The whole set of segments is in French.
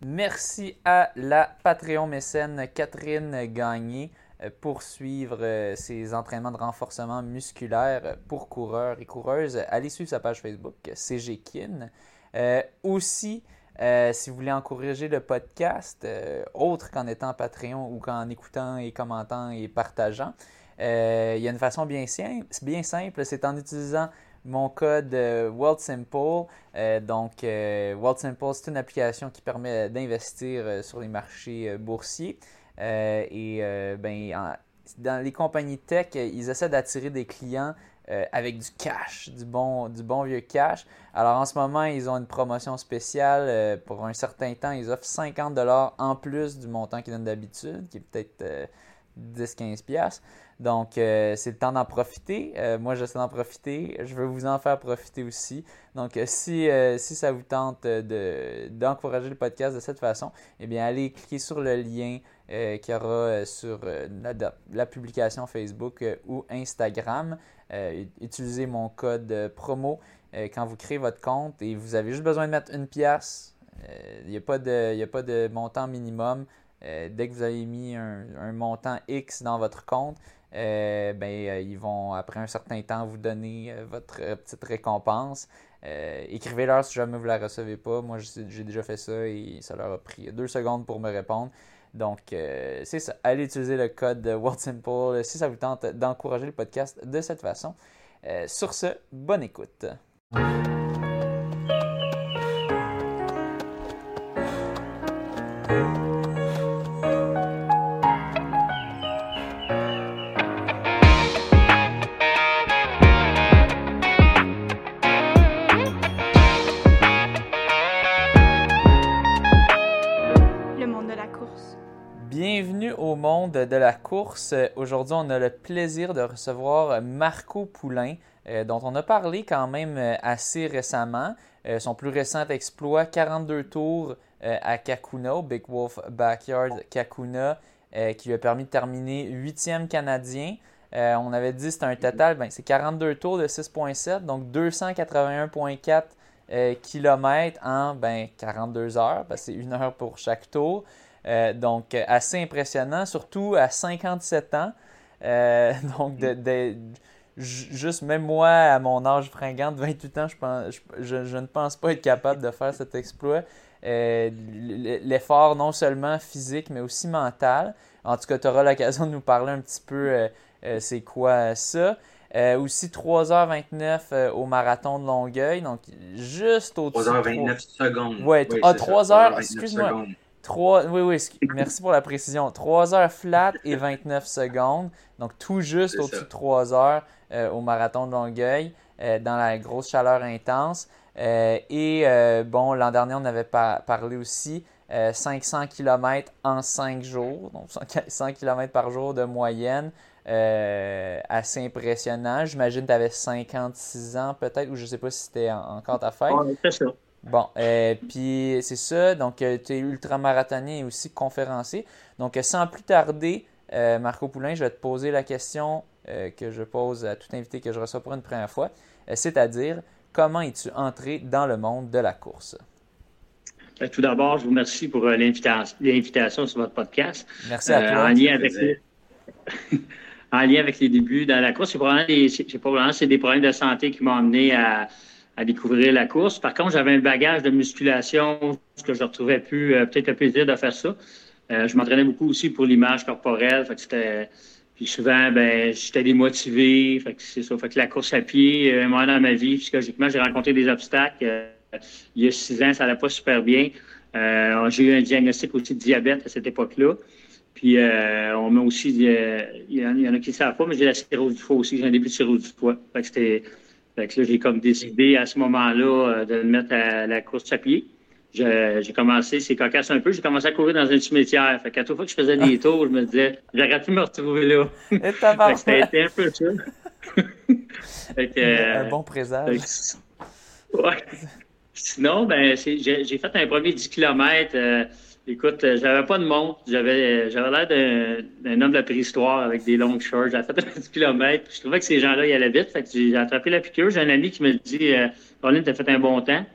Merci à la Patreon mécène Catherine Gagné euh, pour suivre euh, ses entraînements de renforcement musculaire pour coureurs et coureuses. Allez suivre sa page Facebook, CG Kin. Euh, aussi, si vous voulez encourager le podcast, autre qu'en étant Patreon ou qu'en écoutant et commentant et partageant, il y a une façon bien simple c'est en utilisant mon code World Simple. donc, World Simple, c'est une application qui permet d'investir sur les marchés boursiers. Euh, et euh, ben, dans les compagnies tech, ils essaient d'attirer des clients euh, avec du cash, du bon, du bon vieux cash. Alors en ce moment, ils ont une promotion spéciale. pour un certain temps, ils offrent 50 en plus du montant qu'ils donnent d'habitude, qui est peut-être 10-15$. Donc, c'est le temps d'en profiter. moi, j'essaie d'en profiter. Je veux vous en faire profiter aussi. Donc, si, si ça vous tente d'encourager le podcast de cette façon, eh bien, allez cliquer sur le lien euh, qu'il y aura euh, sur euh, la, publication Facebook ou Instagram. utilisez mon code promo quand vous créez votre compte et vous avez juste besoin de mettre une pièce. Il n'y a, pas de, a pas de montant minimum. dès que vous avez mis un, montant X dans votre compte, ben, ils vont, après un certain temps, vous donner votre petite récompense. Écrivez-leur si jamais vous ne la recevez pas. Moi, j'ai déjà fait ça et ça leur a pris deux secondes pour me répondre. Donc, euh, c'est ça. Allez utiliser le code World Simple si ça vous tente d'encourager le podcast de cette façon. Euh, sur ce, bonne écoute. De la course. Aujourd'hui, on a le plaisir de recevoir Marco Poulain, euh, dont on a parlé quand même euh, assez récemment. Euh, son plus récent exploit, 42 tours à Kakuna, Big Wolf Backyard Kakuna, qui lui a permis de terminer 8e canadien. on avait dit c'était un total, ben, c'est 42 tours de 6.7, donc 281.4 km en ben, 42 heures, c'est une heure pour chaque tour. Euh, donc, assez impressionnant, surtout à 57 ans. Euh, donc, de, juste même moi, à mon âge fringant de 28 ans, je, pense, je, ne pense pas être capable de faire cet exploit. Euh, l'effort non seulement physique, mais aussi mental. En tout cas, tu auras l'occasion de nous parler un petit peu c'est quoi ça. aussi 3h29 au marathon de Longueuil, donc juste au-dessus. 3h29 secondes. Ouais, oui, 3 ah, h excuse-moi. 3, oui, oui, merci pour la précision. 3 heures flat et 29 secondes. Donc, tout juste au-dessus de 3 heures euh, au marathon de Longueuil, euh, dans la grosse chaleur intense. Euh, et bon, l'an dernier, on avait parlé aussi 500 km en 5 jours, donc 100 km par jour de moyenne. assez impressionnant. J'imagine que tu avais 56 ans peut-être, ou je ne sais pas si c'était encore ta fête. c'est ça. Bon, euh, puis c'est ça. Donc, euh, tu es ultramarathonien et aussi conférencier. Donc, euh, sans plus tarder, Marco Poulain, je vais te poser la question que je pose à tout invité que je reçois pour une première fois. c'est-à-dire, comment es-tu entré dans le monde de la course? Ben, tout d'abord, je vous remercie pour l'invitation sur votre podcast. Merci à toi. En lien, avec les... en lien avec les débuts dans la course, c'est probablement, c'est des problèmes de santé qui m'ont amené à à découvrir la course. Par contre, j'avais un bagage de musculation, ce que je retrouvais plus, euh, peut-être le plaisir de faire ça. Euh, je m'entraînais beaucoup aussi pour l'image corporelle. Puis souvent, ben, j'étais démotivé. Fait que c'est ça. Fait que la course à pied, euh, moi, dans ma vie, psychologiquement, j'ai rencontré des obstacles. il y a six ans, ça n'allait pas super bien. j'ai eu un diagnostic aussi de diabète à cette époque-là. Puis on m'a aussi, il y, en a qui ne savent pas, mais j'ai la cirrhose du foie aussi. J'ai un début de cirrhose du foie. Fait que c'était fait que là, j'ai comme décidé à ce moment-là euh, de me mettre à la course à pied. J'ai commencé, c'est cocasse un peu, j'ai commencé à courir dans un cimetière. Fait qu'à toute fois que je faisais des tours, je me disais, j'aurais pu me retrouver là. C'était un peu ça. fait que, un bon présage. ouais. Sinon, ben, j'ai fait un premier 10 km. Écoute, euh, j'avais pas de montre. J'avais, euh, j'avais l'air d'un, homme de la préhistoire avec des longues shorts. J'avais fait un 10 km. Je trouvais que ces gens-là, ils allaient vite. Fait que j'ai attrapé la piqûre. J'ai un ami qui me dit, euh, Pauline, t'as fait un bon temps.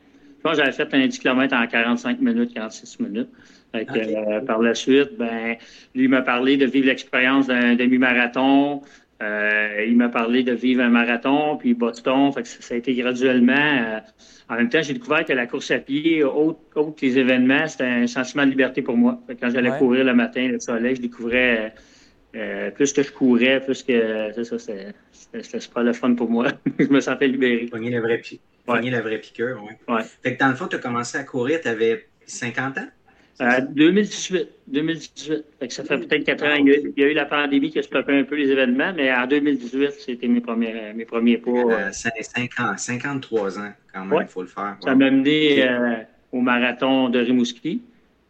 pense que j'avais fait un 10 km en 45 minutes, 46 minutes. Euh, par la suite, ben, lui m'a parlé de vivre l'expérience d'un demi-marathon. Euh, il m'a parlé de vivre un marathon, puis Boston. Fait que ça, a été graduellement. Euh, en même temps, j'ai découvert que la course à pied, autre, que les événements, c'était un sentiment de liberté pour moi. quand j'allais courir le matin, le soleil, je découvrais plus que je courais, plus que c'est ça, c'était super le fun pour moi. je me sentais libéré. Pogner la vraie, la vraie piqûre, oui. Ouais. Fait que dans le fond, tu as commencé à courir, tu avais 50 ans? 2018. 2018. ça fait peut-être quatre ans. Il y, a, eu la pandémie qui a stoppé un peu les événements, mais en 2018, c'était mes premiers, mes premiers pas. Euh, 53 ans, quand même, il faut le faire. Ça m'a mené euh, au marathon de Rimouski.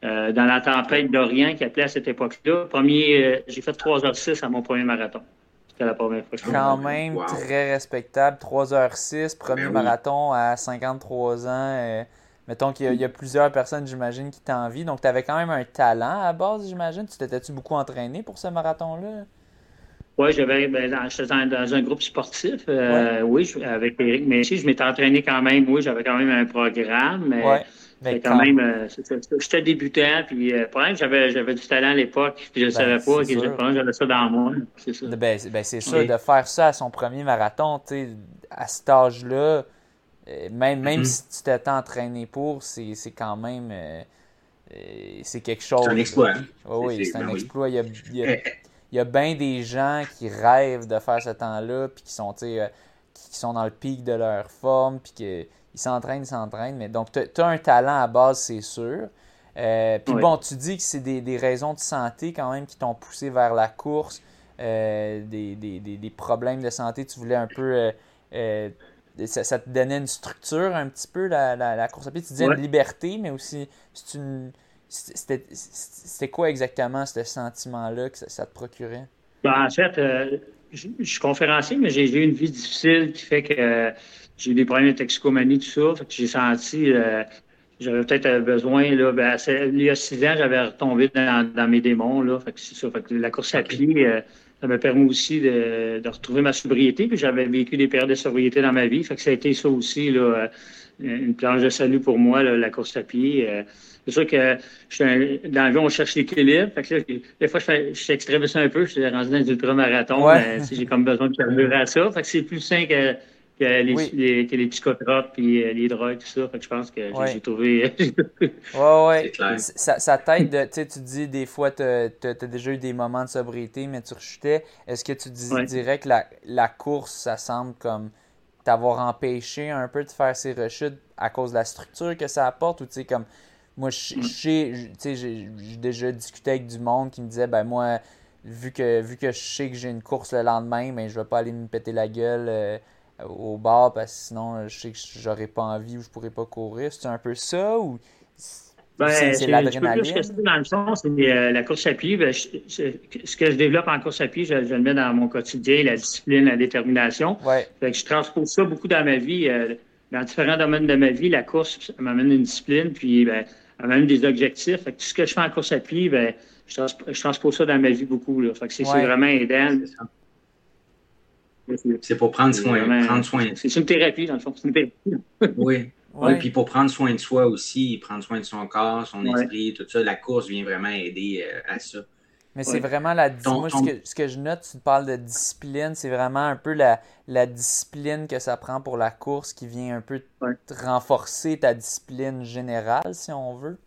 Euh, dans la tempête d'Orient qui appelait à cette époque-là. Premier, euh, j'ai fait 3h06 à mon premier marathon. C'était la première fois. Quand même, très respectable. 3h06, premier ben marathon à 53 ans. Mettons qu'il y, a plusieurs personnes, j'imagine, qui t'envient. Donc, tu avais quand même un talent à base, j'imagine. Tu t'étais-tu beaucoup entraîné pour ce marathon-là? Oui, j'avais ben, j'étais dans, un groupe sportif. Euh, oui, avec Eric Messi, je m'étais entraîné quand même. Oui, j'avais quand même un programme. Mais ouais, quand, même, euh, j'étais débutant. Puis, euh, j'avais, j'avais du talent à l'époque. Puis je ne ben, savais pas que j'avais ça dans moi. C'est ça. Ben, ben c'est sûr, de faire ça à son premier marathon, tu sais, à cet âge-là euh, même, même mm-hmm. si tu t'es entraîné pour, c'est quand même. Euh, euh, c'est quelque chose. C'est un exploit. oui, c'est un ben exploit. Il y, a, il, bien des gens qui rêvent de faire ce temps-là, puis qui sont, qui sont dans le pic de leur forme, puis qu'ils s'entraînent, ils s'entraînent. Mais donc, tu as un talent à base, c'est sûr. puis bon, tu dis que c'est des, des, raisons de santé quand même qui t'ont poussé vers la course, des, des, des, problèmes de santé. Tu voulais un peu ça, te donnait une structure un petit peu, la, la, course à pied. Tu disais une liberté, mais aussi, c'était quoi exactement ce sentiment-là que ça, te procurait? Ben, en fait, euh, je, suis conférencier, mais j'ai eu une vie difficile qui fait que euh, j'ai eu des problèmes de toxicomanie, tout ça. Fait que j'ai senti, euh, j'avais peut-être besoin, là, ben, il y a six ans, j'avais retombé dans, mes démons, là. Fait que c'est ça. Fait que la course à pied, ça m'a permis aussi de, retrouver ma sobriété. Puis j'avais vécu des périodes de sobriété dans ma vie. Fait que ça a été ça aussi, là, euh, une planche de salut pour moi, la course à pied. Euh. c'est sûr que je dans la vie, on cherche l'équilibre. Fait que là, des fois, je, suis extrémiste un peu. Je suis rendu dans les ultramarathons. Ouais. j'ai comme besoin de carburer à ça. Fait que c'est plus sain que que les, les, les, psychotropes et euh, les drogues, tout ça. Fait que je pense que j'ai trouvé. ouais, ouais. Ça, ça t'aide de. Tu dis des fois, tu as, déjà eu des moments de sobriété, mais tu rechutais. Est-ce que tu dirais que la, la, course, ça semble comme t'avoir empêché un peu de faire ces rechutes à cause de la structure que ça apporte? Ou tu sais, comme. Moi, mm. j'ai déjà discuté avec du monde qui me disait, ben moi, vu que, vu que je sais que j'ai une course le lendemain, ben, je vais pas aller me péter la gueule. Euh, au bar parce que sinon je sais que j'aurais pas envie ou je pourrais pas courir. C'est un peu ça ou ben, c'est l'adrénaline? Dans le fond, c'est euh, la course à pied. Ben, ce que je développe en course à pied, je, le mets dans mon quotidien, la discipline, la détermination. Ouais. je transpose ça beaucoup dans ma vie. Euh, dans différents domaines de ma vie, la course m'amène une discipline, puis ben, elle m'amène des objectifs. tout ce que je fais en course à pied, ben, je, transpose ça dans ma vie beaucoup. Là. c'est vraiment aidant. C'est pour prendre soin. Prendre soin. C'est une thérapie, dans le fond. C'est une thérapie. oui. Oui, puis pour prendre soin de soi aussi, prendre soin de son corps, son esprit, tout ça, la course vient vraiment aider euh, à ça. Mais c'est vraiment la Moi, ce, que, ce, que, je note, tu parles de discipline, c'est vraiment un peu la, la, discipline que ça prend pour la course qui vient un peu renforcer ta discipline générale, si on veut.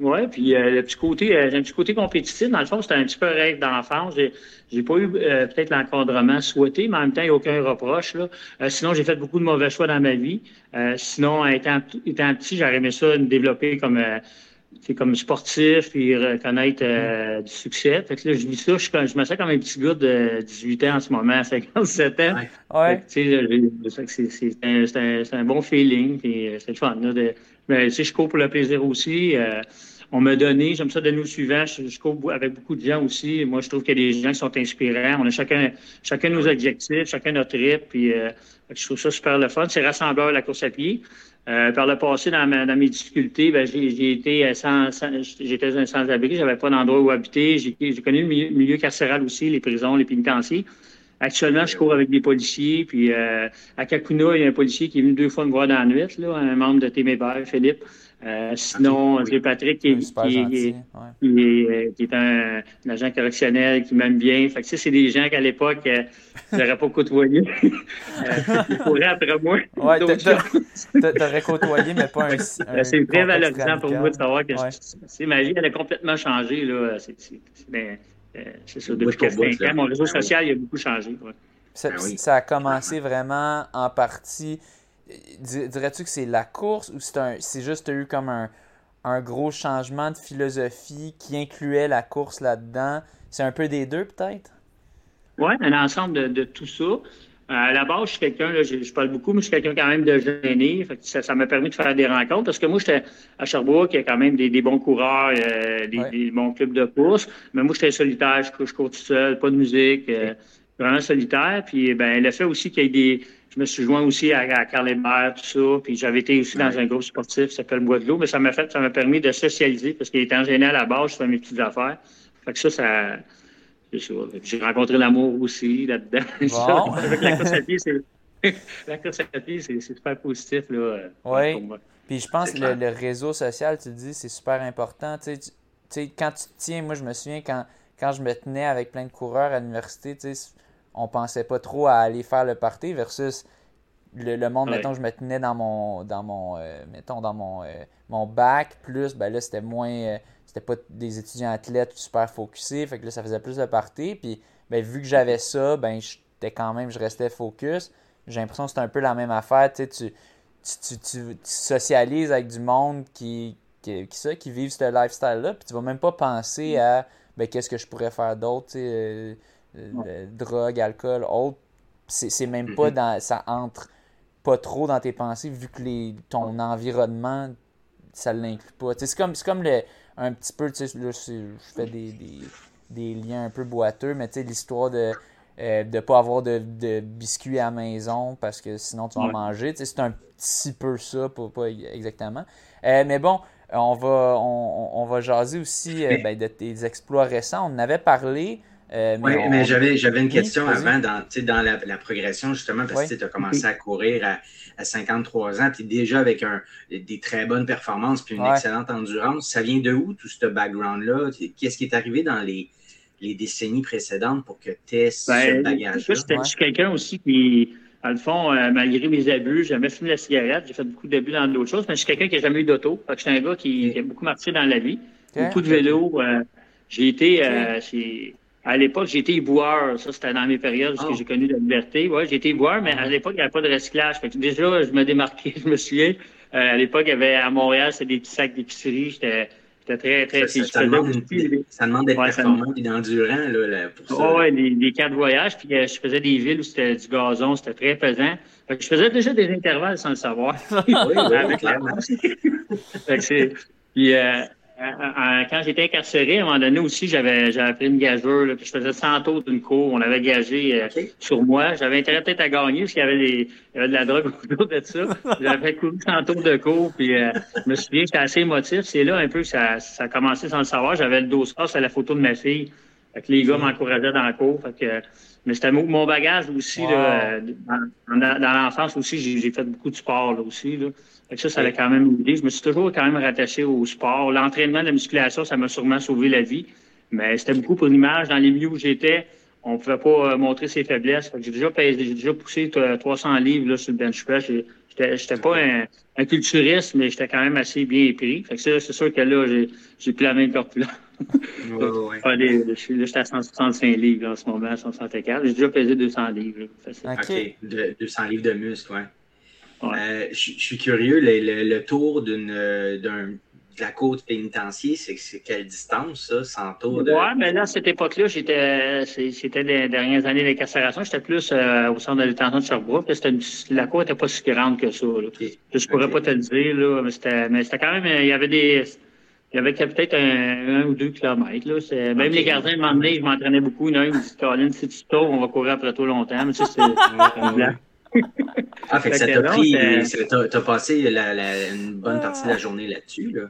Oui. Puis euh, le petit côté, euh, j'ai un petit côté compétitif. Dans le fond, c'était un petit peu rêve d'enfance. J'ai, j'ai pas eu euh, peut-être l'encadrement souhaité, mais en même temps, il n'y a aucun reproche. Là. sinon, j'ai fait beaucoup de mauvais choix dans ma vie. sinon, étant, étant petit, j'aurais aimé ça me développer comme c'est comme sportif puis reconnaître du succès. Fait que là, je vis ça, je, je, me sens comme un petit gars de 18 ans en ce moment, à 57 ans. Ouais. sais, c'est, c'est, un, c'est, un, c'est un bon feeling, puis c'est le fun. Là, de, mais si je cours pour le plaisir aussi. Euh, on m'a donné, j'aime ça donner au suivant. Je, cours avec beaucoup de gens aussi. Moi, je trouve qu'il y a des gens qui sont inspirants. On a chacun, chacun nos objectifs, chacun notre trip. Puis, euh, je trouve ça super le fun. C'est rassembleur la course à pied. Euh, par le passé, dans, dans mes difficultés, ben, j'ai été sans, j'étais un sans-abri, j'avais pas d'endroit où habiter. J'ai connu le milieu, carcéral aussi, les prisons, les pénitenciers. Actuellement, je cours avec des policiers. Puis à Kakuna, il y a un policier qui est venu deux fois me voir dans la nuit, là, un membre de Téméber, Philippe. Euh, sinon, j'ai Patrick qui, est, un, agent correctionnel qui m'aime bien. Fait que, c'est des gens qu'à l'époque, je euh, n'aurais pas côtoyé. euh, ils couraient après moi. Ouais, t'aurais côtoyé, mais pas un. un c'est très valorisant pour moi de savoir que ouais. ma vie, elle a complètement changé. Là. C'est, ben, euh, ça, depuis 5 ans. Mon réseau social, il a beaucoup changé. Ça, ben ça a commencé vraiment en partie dirais-tu que c'est la course ou c'est juste eu comme un, gros changement de philosophie qui incluait la course là-dedans? C'est un peu des deux, peut-être? Oui, un ensemble de, tout ça. Euh, à la base, je suis quelqu'un, je, parle beaucoup, mais je suis quelqu'un quand même de gêné. ça, m'a permis de faire des rencontres parce que moi, j'étais à Sherbrooke, il y a quand même des, bons coureurs, euh, des, bons clubs de course. Mais moi, j'étais solitaire, je, cours tout seul, pas de musique, euh, vraiment solitaire. Puis, ben, le fait aussi qu'il y ait des, je me suis joint aussi à, à Carl Hébert, tout ça. Puis j'avais été aussi dans un groupe sportif qui s'appelle Bois de l'eau, mais ça m'a fait, ça m'a permis de socialiser parce qu'il était entraîné à la base, je fais mes petites affaires. Fait que ça, ça. J'ai rencontré l'amour aussi là-dedans. Bon. Avec la course à pied, c'est. la course à pied, c'est super positif. Là, oui. Puis je pense que le, réseau social, tu dis, c'est super important. Tu sais, quand tu te tiens, moi, je me souviens quand, quand je me tenais avec plein de coureurs à l'université, tu sais, on pensait pas trop à aller faire le party versus le, monde, mettons, je me tenais dans mon dans mon euh, mettons dans mon, euh, mon bac, plus ben là c'était moins euh, c'était pas des étudiants athlètes super focusés, fait que là ça faisait plus de party, puis ben vu que j'avais ça, ben j'étais quand même je restais focus. J'ai l'impression que c'est un peu la même affaire, tu, tu, tu, tu, socialises avec du monde qui qui, qui, ça, qui vivent ce lifestyle là, puis tu vas même pas penser à ben qu'est-ce que je pourrais faire d'autre, tu sais euh, drogue, alcool, autre, c'est même pas dans. Ça entre pas trop dans tes pensées vu que les, ton environnement, ça l'inclut pas. C'est comme, comme le, un petit peu, tu sais, là, je fais des, des, des, liens un peu boiteux, mais tu sais, l'histoire de euh, de pas avoir de, de, biscuits à la maison parce que sinon tu vas en manger. C'est un petit peu ça, pas, pas exactement. Euh, mais bon, on va, on, on va jaser aussi ben, de tes exploits récents. On en avait parlé. Euh, oui, mais j'avais, j'avais une question avant dans, dans la, la, progression, justement, parce que tu as commencé à courir à, à 53 ans, tu es déjà avec un, des très bonnes performances puis une excellente endurance. Ça vient de où, tout ce background-là? Qu'est-ce qui est arrivé dans les, les décennies précédentes pour que tu aies ce ben, bagage-là? Je suis quelqu'un aussi qui, dans le fond, euh, malgré mes abus, j'ai jamais fumé la cigarette, j'ai fait beaucoup d'abus dans d'autres choses, mais je suis quelqu'un qui n'a jamais eu d'auto. Je suis un gars qui, a beaucoup marché dans la vie, beaucoup de vélo. Euh, j'ai été... À l'époque, j'étais éboueur. Ça, c'était dans mes périodes où oh. j'ai connu la liberté. Ouais, j'étais éboueur, mais à l'époque, il n'y avait pas de recyclage. Fait que déjà, je me démarquais, je me souviens. Euh, à l'époque, il y avait à Montréal, c'était des petits sacs d'épicerie. J'étais très, très. Ça, ça, demande, ça demande d'être performant et d'endurant là, pour ça. Oh, ouais, des, des camps de voyage. Puis euh, je faisais des villes où c'était du gazon, c'était très pesant. Fait que je faisais déjà des intervalles sans le savoir. oui, oui, clairement. fait que c'est. Puis, euh, quand j'étais incarcéré, à un moment donné aussi, j'avais j'avais pris une gageure, puis je faisais 100 tours d'une cour. On avait gagé euh, sur moi. J'avais intérêt peut-être à gagner parce qu'il y avait, des, il y avait de la drogue autour de ça. J'avais couru 100 tours de cours, puis euh, je me souviens que j'étais assez émotif. C'est là un peu que ça, ça a commencé sans le savoir. J'avais le dos c'est la photo de ma fille. Fait que les gars m'encourageaient dans la cour. Fait que, mais c'était mon bagage aussi. Là, dans, dans l'enfance aussi, j'ai fait beaucoup de sport là, aussi. Là ça, ça a quand même aidé. Je me suis toujours quand même rattaché au sport. L'entraînement, la musculation, ça m'a sûrement sauvé la vie. Mais c'était beaucoup pour l'image. Dans les milieux où j'étais, on ne pouvait pas euh, montrer ses faiblesses. J'ai déjà, j'ai déjà poussé 300 livres là, sur le bench press. J'étais pas un, culturiste, mais j'étais quand même assez bien pris. Fait que c'est sûr que là, j'ai plus la même corpulence. Ouais, ouais. Là, j'étais à 165 livres en ce moment, 164. J'ai déjà pesé 200 livres. OK. 200 livres de muscles, ouais. Euh, je, suis curieux, le, tour d'une de la côte pénitentiaire, c'est quelle distance, ça, sans tour de... Oui, mais là, à cette époque-là, j'étais c'était les dernières années d'incarcération, j'étais plus euh, au centre de détention de Sherbrooke. La côte n'était pas si grande que ça. Je ne pourrais pas te le dire, là, mais c'était quand même... Il y avait des... Il y avait peut-être un, ou deux kilomètres. Là. Même les gardiens m'emmenaient, je m'entraînais beaucoup. Il y en a un qui me dit Colin, si tu tours, on va courir après toi longtemps. Mais ça, c'est ah, fait que ça t'a pris, t'as passé la, la, une bonne partie de la journée là-dessus, là.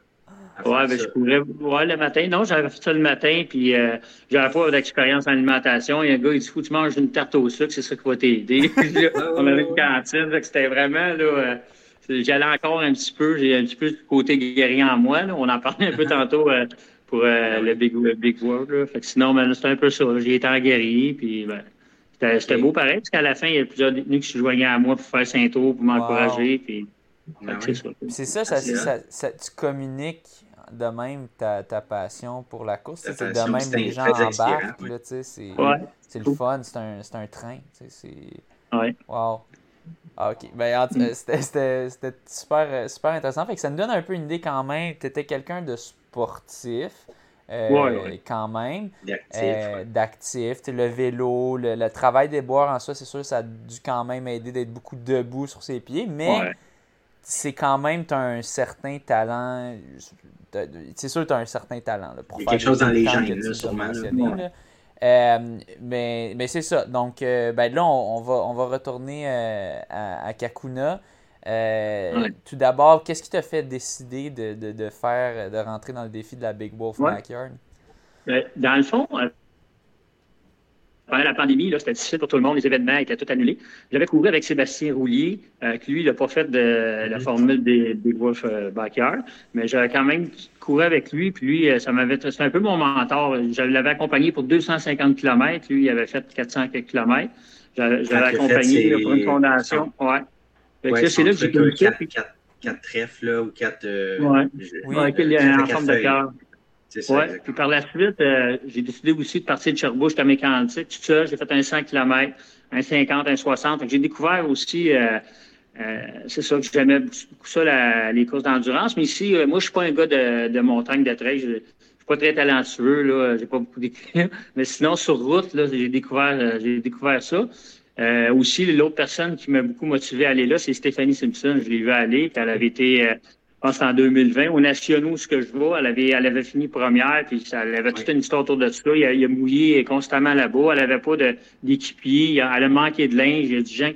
ouais, ben, je courais ouais, le matin. Non, j'avais fait ça le matin, puis euh, j'avais pas d'expérience en alimentation. Il y a un gars, il dit, faut tu manges une tarte au sucre, c'est ça qui va t'aider. On avait une cantine, c'était vraiment, là, euh, j'allais encore un petit peu, j'ai un petit peu du côté guerrier en moi, là. On en parlait un peu tantôt euh, pour euh, le Big, big World, là. Fait que sinon, ben, c'était un peu ça. J'ai été en guerrier, puis ben, c'était beau pareil, parce qu'à la fin, il y a plusieurs détenus qui se joignaient à moi pour faire Saint-Tour, pour m'encourager, puis... Ah c'est ça, ça, ça, tu communiques de même ta, ta passion pour la course. C'est de même les gens embarquent. C'est le fun, c'est un, un, train. Ouais. Wow. Ah, ok. Ben, mm. c'était super, super intéressant. Fait que ça nous donne un peu une idée quand même. Tu étais quelqu'un de sportif. Euh, quand même. D'actif. Euh, le vélo, le, travail des boires en soi, c'est sûr, ça a dû quand même aider d'être beaucoup debout sur ses pieds. Mais c'est quand même, tu as un certain talent. C'est sûr que tu as un certain talent. Là, pour Il y a quelque chose dans les gènes, là, sûrement. Euh, mais mais c'est ça. Donc, euh, ben là, on, va, on va retourner euh, à, Kakuna. Tout d'abord, qu'est-ce qui t'a fait décider de, de, de, faire, de rentrer dans le défi de la Big Wolf Backyard? Ben, dans le fond, pendant la pandémie, c'était difficile pour tout le monde, les événements étaient tout annulés. J'avais couru avec Sébastien Roulier, euh, qui lui, il n'a pas fait de la formule des, des Wolf euh, Backyard, mais j'avais quand même couru avec lui, puis lui, euh, ça m'avait, c'était un peu mon mentor. Je l'avais accompagné pour 250 km, lui, il avait fait 400 km. J'avais accompagné pour une fondation. Ouais. ouais c'est là que j'ai connu quatre, quatre, quatre trèfles, là, ou quatre. Euh, ouais. Oui, en forme de cœur. Oui, puis par la suite, euh, j'ai décidé aussi de partir de Sherbrooke jusqu'à Mécantic. Tout ça, j'ai fait un 100 km, un 50, un 60. J'ai découvert aussi, euh, euh, c'est ça que j'aimais beaucoup ça, les courses d'endurance. Mais ici, moi, je suis pas un gars de, de montagne, de trail. Je, je suis pas très talentueux, là. J'ai pas beaucoup d'équilibre. Mais sinon, sur route, là, j'ai découvert, j'ai découvert ça. aussi, l'autre personne qui m'a beaucoup motivé à aller là, c'est Stéphanie Simpson. Je l'ai vu aller. Elle avait été pense en 2020. Au Nationaux, ce que je vois, elle avait, elle avait fini première, puis ça, elle avait toute une histoire autour de ça. Il a, il a mouillé constamment là-bas. Elle avait pas d'équipier. Elle a manqué de linge. Il y a des gens,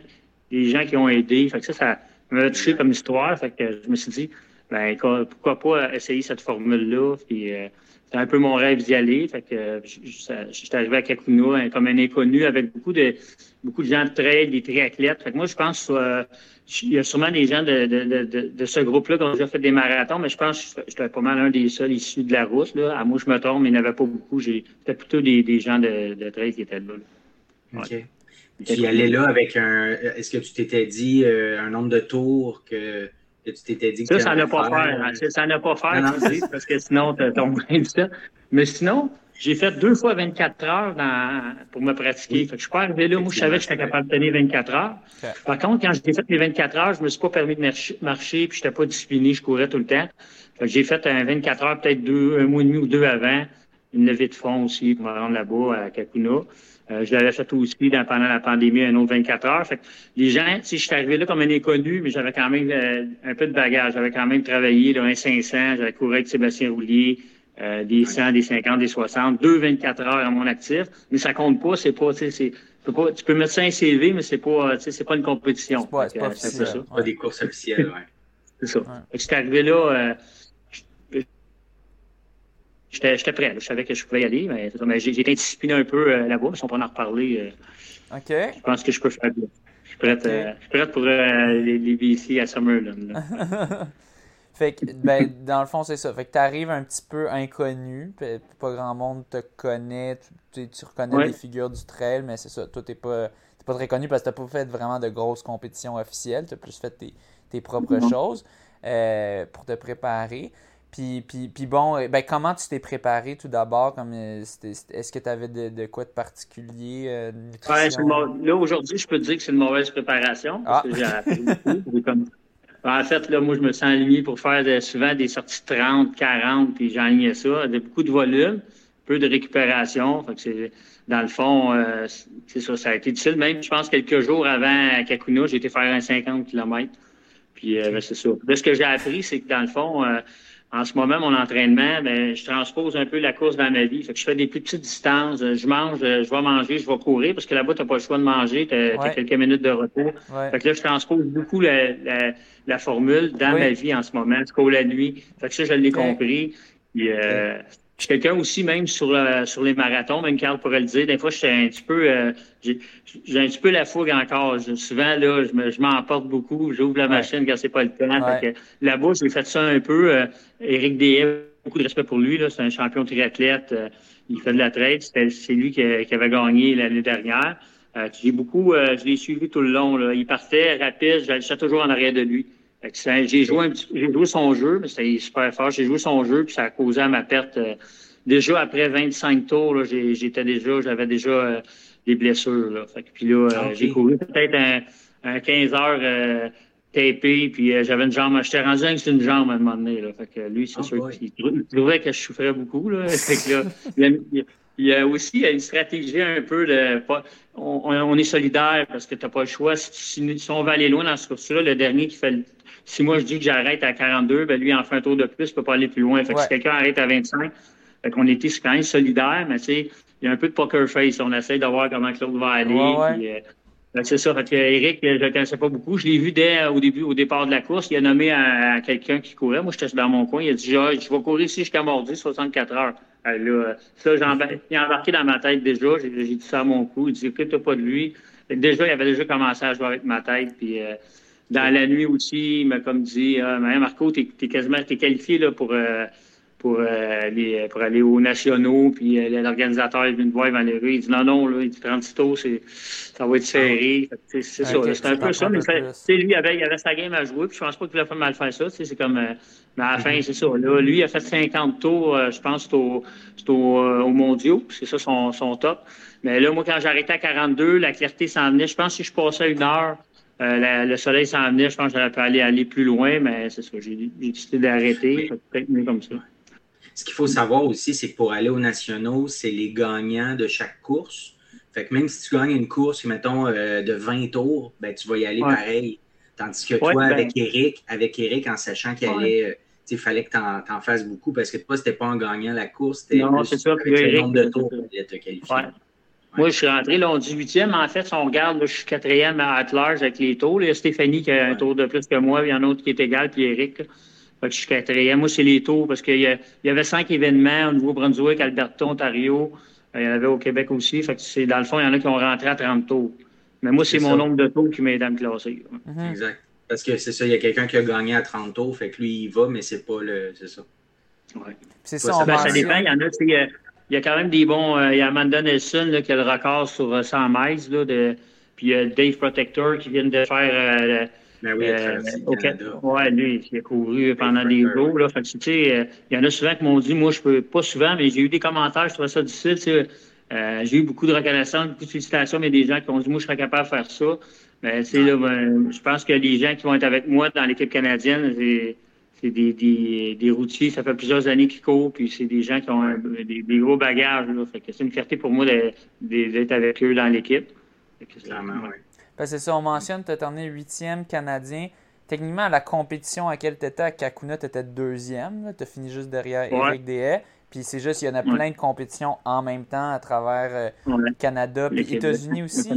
des gens qui ont aidé. Fait que ça, ça m'a touché comme histoire. Fait que je me suis dit, ben, pourquoi pas essayer cette formule-là. Puis, euh, c'était un peu mon rêve d'y aller. Fait que je, suis arrivé à Kakuna hein, comme un inconnu avec beaucoup de beaucoup de gens de trail, des triathlètes. Fait que moi, je pense euh, il y a sûrement des gens de, de, de, de ce groupe-là qui ont déjà fait des marathons, mais je pense que j'étais pas mal un des seuls issus de la route. Là. À moi, je me trompe, mais il n'y en avait pas beaucoup. C'était plutôt des, des gens de, de trail qui étaient là. OK. Tu y allais là avec un. Est-ce que tu t'étais dit euh, un nombre de tours que tu t'étais dit que Ça, ça n'a pas faire. Hein. Ça n'a pas faire, parce que sinon, tu tombes ça. Mais sinon, j'ai fait deux fois 24 heures dans, pour me pratiquer. Fait que je suis pas arrivé là. Moi, je savais que j'étais capable de tenir 24 heures. Par contre, quand j'ai fait mes 24 heures, je me suis pas permis de marcher, puis j'étais pas discipliné, je courais tout le temps. J'ai fait un 24 heures, peut-être deux, un mois et demi ou deux avant. Une levée de fond aussi pour me rendre là-bas à Kakuna. Euh, je l'avais fait aussi pendant la pandémie, un autre 24 heures. Fait que les gens, si je suis arrivé là comme un inconnu, mais j'avais quand même euh, un peu de bagage. J'avais quand même travaillé là, un 500, j'avais couru avec Sébastien Roulier, euh, des 100, des 50, des 60, deux 24 heures à mon actif. Mais ça compte pas, c'est pas, tu sais, pas, tu peux mettre ça un CV, mais c'est pas, tu sais, c'est pas une compétition. C'est pas, pas, ça. pas des courses officielles, ouais. c'est ça. Ouais. Fait arrivé là, J'étais prêt. Je savais que je pouvais y aller. Mais, mais j'ai été discipliné un peu euh, là-bas, mais on peut en reparler. Euh, OK. Je pense que je peux faire bien. Je suis prête, euh, je suis prête pour les, les BC à Summerland. fait que, ben, dans le fond, c'est ça. Fait que tu arrives un petit peu inconnu. Pas grand monde te connaît. Tu, tu reconnais les figures du trail, mais c'est ça. Toi, tu n'es pas, pas très connu parce que tu n'as pas fait vraiment de grosses compétitions officielles. Tu as plus fait tes, tes propres choses pour te préparer. Puis, puis, puis bon, eh ben, comment tu t'es préparé tout d'abord? Comme, euh, est-ce que tu avais de, de, quoi de particulier? Euh, là, aujourd'hui, je peux te dire que c'est une mauvaise préparation. Parce ah. que j'ai appris beaucoup. En fait, là, moi, je me sens aligné pour faire souvent des sorties 30, 40, puis j'ai ça. Beaucoup de volume, peu de récupération. Fait que c'est, dans le fond, euh, c'est ça, ça a été difficile. Même, je pense, quelques jours avant Kakuna, j'ai été faire un 50 km. Puis, ben, c'est ça. Là, ce que j'ai appris, c'est que dans le fond, en ce moment, mon entraînement, ben, je transpose un peu la course dans ma vie. Fait que je fais des plus petites distances. Je mange, je vais manger, je vais courir parce que là-bas, tu n'as pas le choix de manger. Tu as, quelques minutes de repos. Fait que là, je transpose beaucoup la, la, formule dans ma vie en ce moment, jusqu'au la nuit. Fait que ça, je l'ai compris. Euh, je suis quelqu'un aussi, même sur, sur les marathons, même Carl pourrait le dire, des fois, je suis un petit peu, euh, j'ai un petit peu la fougue encore. souvent, là, je m'emporte beaucoup, j'ouvre la machine quand c'est pas le temps. Là-bas, j'ai fait ça un peu. Euh, Éric Deshaies, beaucoup de respect pour lui, c'est un champion triathlète. Euh, il fait de la traite. C'est lui qui, avait gagné l'année dernière. Euh, j'ai beaucoup, je l'ai suivi tout le long. Là. Il partait rapide, j'étais toujours en arrière de lui. J'ai joué, j'ai joué son jeu, mais c'était super fort. J'ai joué son jeu, puis ça a causé à ma perte. Euh, déjà après 25 tours, j'étais déjà, j'avais déjà euh, des blessures. Là. Fait que, puis là, euh, j'ai couru peut-être un, 15 heures tapé, puis j'avais une jambe. J'étais rendu avec une jambe à un moment donné. Là. Fait que lui, c'est oh sûr qu'il trouvait que je souffrais beaucoup. Là. fait que là, il, y a, aussi une stratégie un peu de. on, est solidaire parce que tu n'as pas le choix. Si, si, on va aller loin dans ce course-là, le dernier qui fait si moi je dis que j'arrête à 42, ben lui, en fait un tour de plus, il peut pas aller plus loin. Fait que si quelqu'un arrête à 25, fait qu'on était quand même solidaire, mais tu sais, il y a un peu de poker face. On essaie de voir comment Claude va aller. Ouais, euh, c'est ça. Fait que Eric, je ne connaissais pas beaucoup. Je l'ai vu dès au début, au départ de la course. Il a nommé à, quelqu'un qui courait. Moi, j'étais dans mon coin. Il a dit je vais courir ici jusqu'à Mordi, 64 heures. là, ça, il a embarqué dans ma tête déjà. J'ai dit ça à mon cou. Il dit écoute, pas de lui. Déjà, il avait déjà commencé à jouer avec ma tête. Puis euh, dans la nuit aussi, il m'a comme dit ah, Marco, tu es, quasiment t'es qualifié là, pour, euh, pour, euh, aller, pour aller aux nationaux. Puis euh, l'organisateur est venu me voir, Valérie. Il dit Non, non, là, il dit 36 tours, ça va être serré. C'est ça. C'est un peu ça. Mais lui, il avait, il avait sa game à jouer. Puis je pense pas qu'il voulait pas mal faire ça. C'est comme. mais à la fin, c'est ça. Là, lui, il a fait 50 tours, je pense, c'est au, au, au mondiaux. C'est ça son, son top. Mais là, moi, quand j'arrêtais à 42, la clarté s'en venait. Je pense que si je passais une heure, euh, le soleil s'en venait, je pense que j'aurais pu aller, aller plus loin, mais c'est ça, j'ai décidé d'arrêter. Peut-être mieux comme ça. Ce qu'il faut savoir aussi, c'est que pour aller aux nationaux, c'est les gagnants de chaque course. Fait que même si tu gagnes une course, mettons, euh, de 20 tours, ben, tu vas y aller pareil. Tandis que toi, ben avec Eric, avec Eric, en sachant qu'il allait, euh, fallait que tu en, fasses beaucoup parce que toi, c'était pas en gagnant la course, c'était le nombre de tours pour te qualifier. Moi, je suis rentré là, en 18e. En fait, si on regarde, je suis quatrième à large avec les tours. Il y a Stéphanie qui a un tour de plus que moi. Il y en a un autre qui est égal, puis Eric. Fait que je suis quatrième. Moi, c'est les tours parce qu'il y, y, avait cinq événements au Nouveau-Brunswick, Alberta, Ontario. Euh, il y en avait au Québec aussi. Fait que c'est, dans le fond, il y en a qui ont rentré à 30 tours. Mais moi, c'est, mon nombre de tours qui m'aide à me classer. Mhm. Exact. Parce que c'est ça, il y a quelqu'un qui a gagné à 30 tours, fait que lui, il va, mais c'est pas le. C'est ça. Ouais. C'est ça, ben, ça dépend. Il y en a, c'est, euh, il y a quand même des bons. Euh, il y a Amanda Nelson là, qui a le record sur 100 euh. Là, de, puis il y a Dave Protector qui vient de faire. Euh, ben oui, euh, okay. Ouais, lui, il a couru pendant des jours. Là. Fait que, tu sais, il y en a souvent qui m'ont dit, moi, je peux pas souvent, mais j'ai eu des commentaires, je trouvais ça difficile. Euh, j'ai eu beaucoup de reconnaissance, beaucoup de félicitations, mais des gens qui ont dit, moi, je serais capable de faire ça. Mais, tu sais, là, ben, je pense que les gens qui vont être avec moi dans l'équipe canadienne, c'est c'est des, des, des, routiers, ça fait plusieurs années qu'ils courent, puis c'est des gens qui ont des, des, gros bagages. Là. Fait que c'est une fierté pour moi d'être avec eux dans l'équipe. Ben, c'est ça, on mentionne, tu as terminé huitième canadien. Techniquement, la compétition à laquelle tu étais à Kakuna, tu étais deuxième. Tu as fini juste derrière Eric Deshaies. Puis c'est juste, il y en a plein de compétitions en même temps à travers le euh, Canada, puis États-Unis aussi.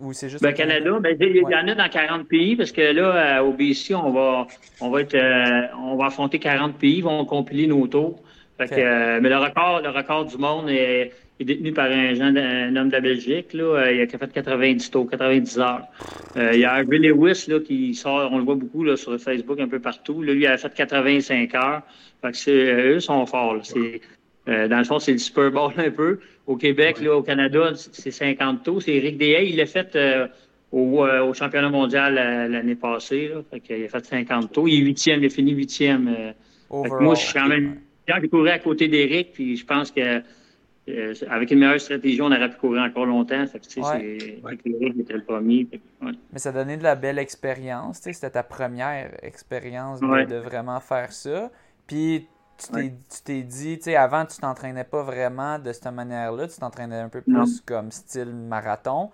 Ou c'est juste. Ben, Canada, ben, il y, en a dans 40 pays parce que là, au BC, on va, on va être, euh, on va affronter 40 pays, ils vont compiler nos tours. Fait que, euh, mais le record, le record du monde est, est détenu par un, jeune, un homme de la Belgique. Là, euh, il a fait 90 tours, 90 heures. il y a Harvey Lewis là, qui sort, on le voit beaucoup là, sur Facebook un peu partout. Là, lui, il a fait 85 heures. Fait que eux sont forts. Euh, dans le fond, c'est le Super Bowl un peu. Au Québec, là, au Canada, c'est 50 tours. C'est Eric Deshaies. Il l'a fait euh, au, euh, au, championnat mondial l'année passée. Là. Fait il a fait 50 tours. Il est huitième. Il a fini huitième. moi, je suis quand même J'ai couru à côté d'Eric. Puis je pense que avec une meilleure stratégie, on aurait pu courir encore longtemps. Fait que, était le premier. Mais ça donnait de la belle expérience. C'était ta première expérience de, de, vraiment faire ça. Puis tu t'es dit, tu sais, avant, tu t'entraînais pas vraiment de cette manière-là, tu t'entraînais un peu plus comme style marathon.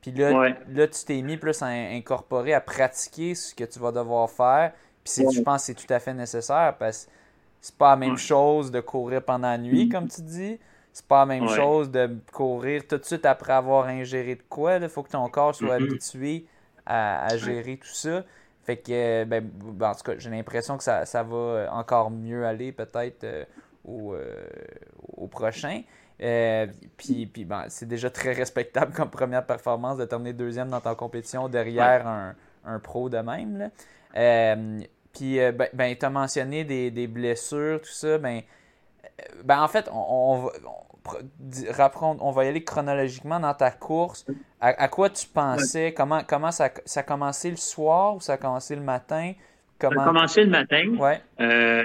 Puis là, là tu t'es mis plus à incorporer, à pratiquer ce que tu vas devoir faire. Puis je pense que c'est tout à fait nécessaire parce c'est pas la même chose de courir pendant la nuit, comme tu dis. C'est pas la même chose de courir tout de suite après avoir ingéré de quoi. Il faut que ton corps soit mm-hmm. habitué à, gérer tout ça. Fait que, ben, ben, en tout cas, j'ai l'impression que ça, va encore mieux aller peut-être euh, au, euh, au, prochain. Euh, puis, puis ben, c'est déjà très respectable comme première performance de terminer deuxième dans ta compétition derrière un, un, pro de même. puis, ben, ben tu as mentionné des, des, blessures, tout ça. Ben, ben en fait, on, on, on va y aller chronologiquement dans ta course. À, quoi tu pensais? Comment, comment ça, ça, a commencé le soir ou ça a commencé le matin? Comment... Ça a commencé le matin. Ouais. Euh,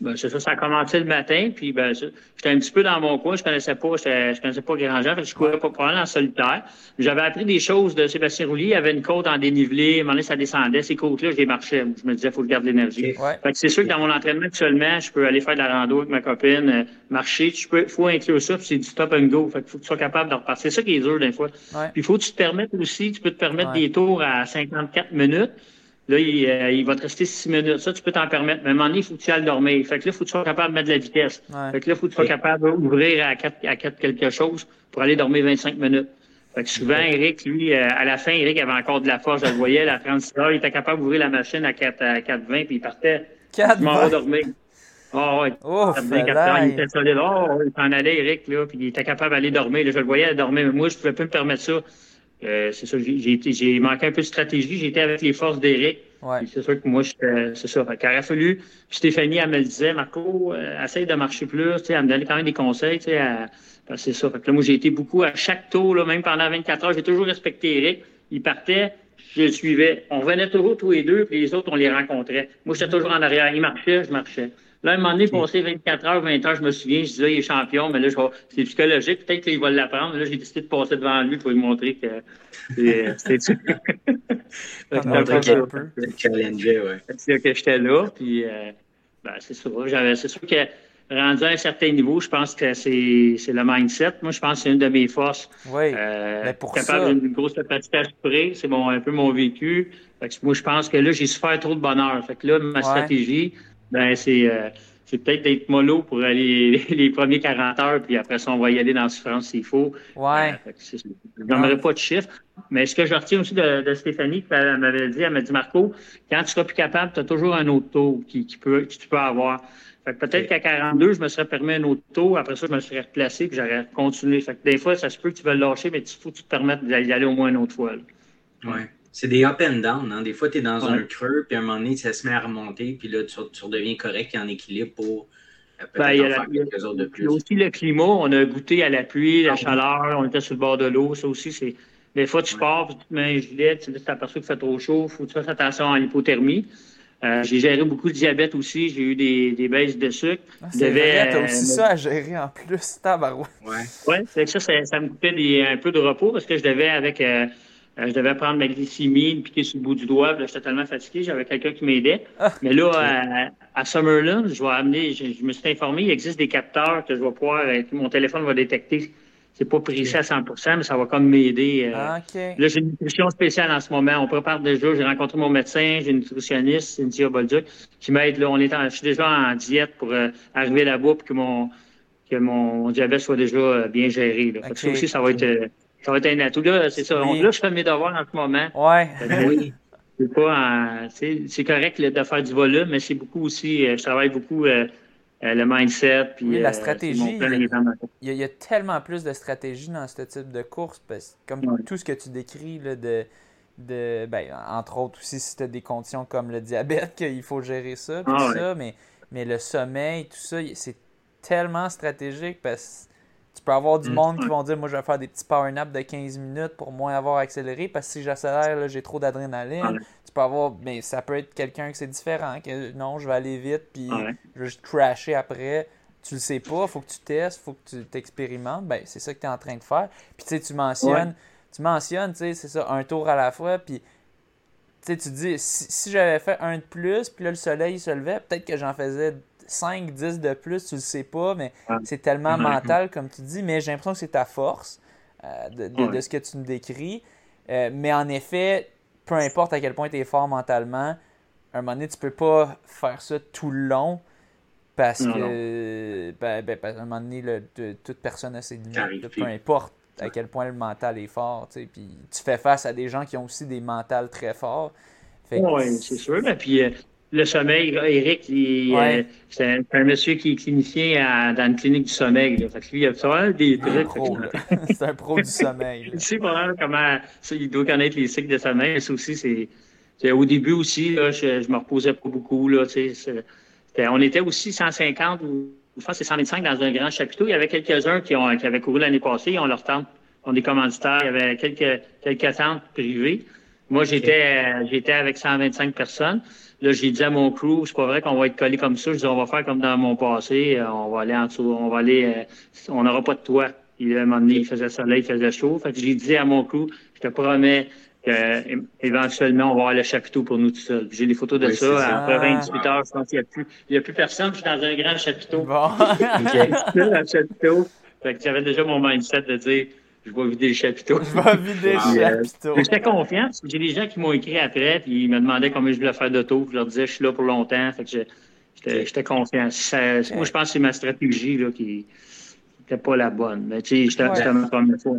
ben, c'est ça, ça a commencé le matin, puis ben, j'étais un petit peu dans mon coin, je connaissais pas, je connaissais pas grand gens, je courais pas probablement en solitaire. J'avais appris des choses de Sébastien Roulier, il y avait une côte en dénivelé, à un moment donné, ça descendait, ces côtes-là, je les marchais. Je me disais, il faut que je garde l'énergie. c'est sûr que dans mon entraînement actuellement, je peux aller faire de la rando avec ma copine, euh, marcher, tu peux, faut inclure ça, puis c'est du stop and go. Fait faut que tu sois capable de repartir. C'est ça qui est dur des fois. Puis il faut que tu te permettes aussi, tu peux te permettre des tours à 54 minutes. Là, euh, il, va te rester six minutes. Ça, tu peux t'en permettre. Mais à un moment donné, il faut que tu ailles dormir. Fait que là, il faut que tu sois capable de mettre de la vitesse. Fait que là, il faut que tu sois capable d'ouvrir à quatre, à quatre quelque chose pour aller dormir 25 minutes. Fait que souvent, Eric, lui, euh, à la fin, Eric avait encore de la force. Je le voyais, à 36 heures, il était capable d'ouvrir la machine à 4, à 4,20 puis il partait. 4, m'en dormir. Oh, ouais. Oh, il était solide. Oh, il s'en allait, Eric, là, puis il était capable d'aller dormir. Là, je le voyais dormir, mais moi, je pouvais pas me permettre ça. Euh, c'est ça, j'ai manqué un peu de stratégie. J'étais avec les forces d'Éric. C'est sûr que moi, c'est ça. Il aurait fallu. Stéphanie, elle me disait, Marco, euh, essaye de marcher plus. Elle me donnait quand même des conseils. c'est ça. Fait que là, moi, j'ai été beaucoup à chaque tour, là, même pendant 24 heures, j'ai toujours respecté Eric. Il partait, je le suivais. On venait toujours tous les deux, puis les autres, on les rencontrait. Moi, j'étais toujours en arrière. Il marchait, je marchais. Là, un moment donné, passé 24 heures, 20 heures, je me souviens, je disais, il est champion, mais là, c'est psychologique, peut-être qu'il va l'apprendre. Là, j'ai décidé de passer devant lui pour lui montrer que c'était ça. C'est que j'étais là, puis euh, ben, c'est sûr. C'est sûr que rendu à un certain niveau, je pense que c'est le mindset. Moi, je pense que c'est une de mes forces. Oui. Euh, mais pour capable d'une grosse capacité à supprimer, c'est un peu mon vécu. Fait que moi, je pense que là, j'ai souffert trop de bonheur. Fait que là, ma stratégie, ben, c'est euh, c'est peut-être d'être mollo pour aller les, premiers 40 heures, puis après ça, on va y aller dans la souffrance s'il faut. Ouais. Euh, je n'aimerais pas de chiffres. Mais ce que je retiens aussi de, de Stéphanie, elle m'avait dit, elle m'a dit, Marco, quand tu seras plus capable, tu as toujours un autre tour qui, qui peut, que tu peux avoir. Fait que peut-être qu'à 42, je me serais permis un autre tour. Après ça, je me serais replacé, puis j'aurais continué. Fait que des fois, ça se peut que tu veux le lâcher, mais il faut que tu te permettes d'y aller au moins une autre fois. Oui c'est des up and down. Hein. Des fois, tu es dans un creux, puis à un moment donné, ça se met à remonter, puis là, tu, redeviens correct et en équilibre pour euh, peut-être ben, faire quelques autres de plus. Il y a aussi le climat. On a goûté à la pluie, la ah chaleur, on était sur le bord de l'eau. Ça aussi, c'est. Des fois, tu pars, tu te mets un gilet, tu t'aperçois qu'il fait trop chaud, il faut que tu fasses attention à l'hypothermie. Euh, j'ai géré beaucoup de diabète aussi. J'ai eu des, des baisses de sucre. Ah, c'est vrai, t'as aussi ça à gérer en plus, tabarouette. Ouais. Ouais, c'est que ça, ça, me coûtait un peu de repos parce que je devais avec euh, euh, je devais prendre ma glycémie, me piquer sur le bout du doigt. Là, j'étais tellement fatigué, j'avais quelqu'un qui m'aidait. Ah, Mais là, à, Summerland, je vais amener, je, me suis informé, il existe des capteurs que je vais pouvoir, euh, mon téléphone va détecter. C'est pas précis à 100% mais ça va comme m'aider. Euh. Ah, là, j'ai une nutrition spéciale en ce moment. On prépare déjà. J'ai rencontré mon médecin, j'ai une nutritionniste, Cynthia Bolduc, qui m'aide. Là, on est je suis déjà en diète pour arriver là-bas pour que mon, que mon diabète soit déjà bien géré. Là. Ça aussi, ça va être ça va être un atout. Là, c'est ça. Là, je fais mes devoirs en ce moment. Ouais. oui. C'est pas c'est correct de faire du volume, mais c'est beaucoup aussi, euh, je travaille beaucoup euh, euh, le mindset. Puis, oui, la stratégie. Il y, a, tellement plus de stratégie dans ce type de course, parce, comme tout ce que tu décris là, de, de ben, entre autres aussi si tu as des conditions comme le diabète, qu'il faut gérer ça, tout ah ça, mais, mais le sommeil, tout ça, c'est tellement stratégique parce que tu peux avoir du mm. monde qui vont dire Moi, je vais faire des petits power naps de 15 minutes pour moins avoir accéléré parce que si j'accélère, j'ai trop d'adrénaline. Tu peux avoir, mais ça peut être quelqu'un que c'est différent, que non, je vais aller vite, puis je vais juste crasher après. Tu le sais pas, faut que tu testes, faut que tu t'expérimentes. Ben, c'est ça que tu es en train de faire. Puis tu sais, tu mentionnes, tu mentionnes, tu sais, c'est ça, un tour à la fois, puis tu tu dis, si, si j'avais fait un de plus, puis là, le soleil se levait, peut-être que j'en faisais 5, 10 de plus, tu le sais pas, mais c'est tellement mental, comme tu dis, mais j'ai l'impression que c'est ta force euh, de, ce que tu me décris. Euh, mais en effet, peu importe à quel point tu es fort mentalement, à un moment donné, tu peux pas faire ça tout le long Parce que, ben, ben, à un moment donné, toute personne a ses limites, peu importe à quel point le mental est fort. Puis tu fais face à des gens qui ont aussi des mentales très forts. Oui, c'est sûr. Mais puis, euh, le sommeil, Eric, euh, c'est un, monsieur qui est clinicien dans une clinique du sommeil. Fait que lui, il a vraiment des trucs. C'est un pro du sommeil. il sait pas comment. Il doit connaître les cycles de sommeil. Ça aussi, c'est. Au début aussi, là, je, je me reposais pas beaucoup. Là, on était aussi 150 ou je pense que c'est 125 dans un grand chapiteau. Il y avait quelques-uns qui, ont, qui avaient couru l'année passée, ils ont leur tente, ont des commanditaires, il y avait quelques, quelques tentes privées. Moi, j'étais euh, j'étais avec 125 personnes. Là, j'ai dit à mon crew, c'est pas vrai qu'on va être collé comme ça. Je dis, on va faire comme dans mon passé. Euh, on va aller en dessous, on va aller, euh, on n'aura pas de toit. Il, à un moment donné, il faisait soleil, il faisait chaud. Fait que j'ai dit à mon crew, je te promets qu'éventuellement, on va avoir le chapiteau pour nous tout seuls. J'ai des photos de ça. Après 28 heures, je pense qu'il n'y a plus, il y a plus personne. Je suis dans un grand chapiteau. Bon. dans le chapiteau. Fait que j'avais déjà mon mindset de dire, je vais vider le chapiteau. Je vais vider le euh, chapiteau. J'étais confiant parce que j'ai des gens qui m'ont écrit après puis ils me demandaient combien je voulais faire d'auto. Je leur disais, je suis là pour longtemps. Fait que j'étais confiant. moi, je pense que c'est ma stratégie là, qui n'était pas la bonne. Mais tu sais, j'étais ma première fois.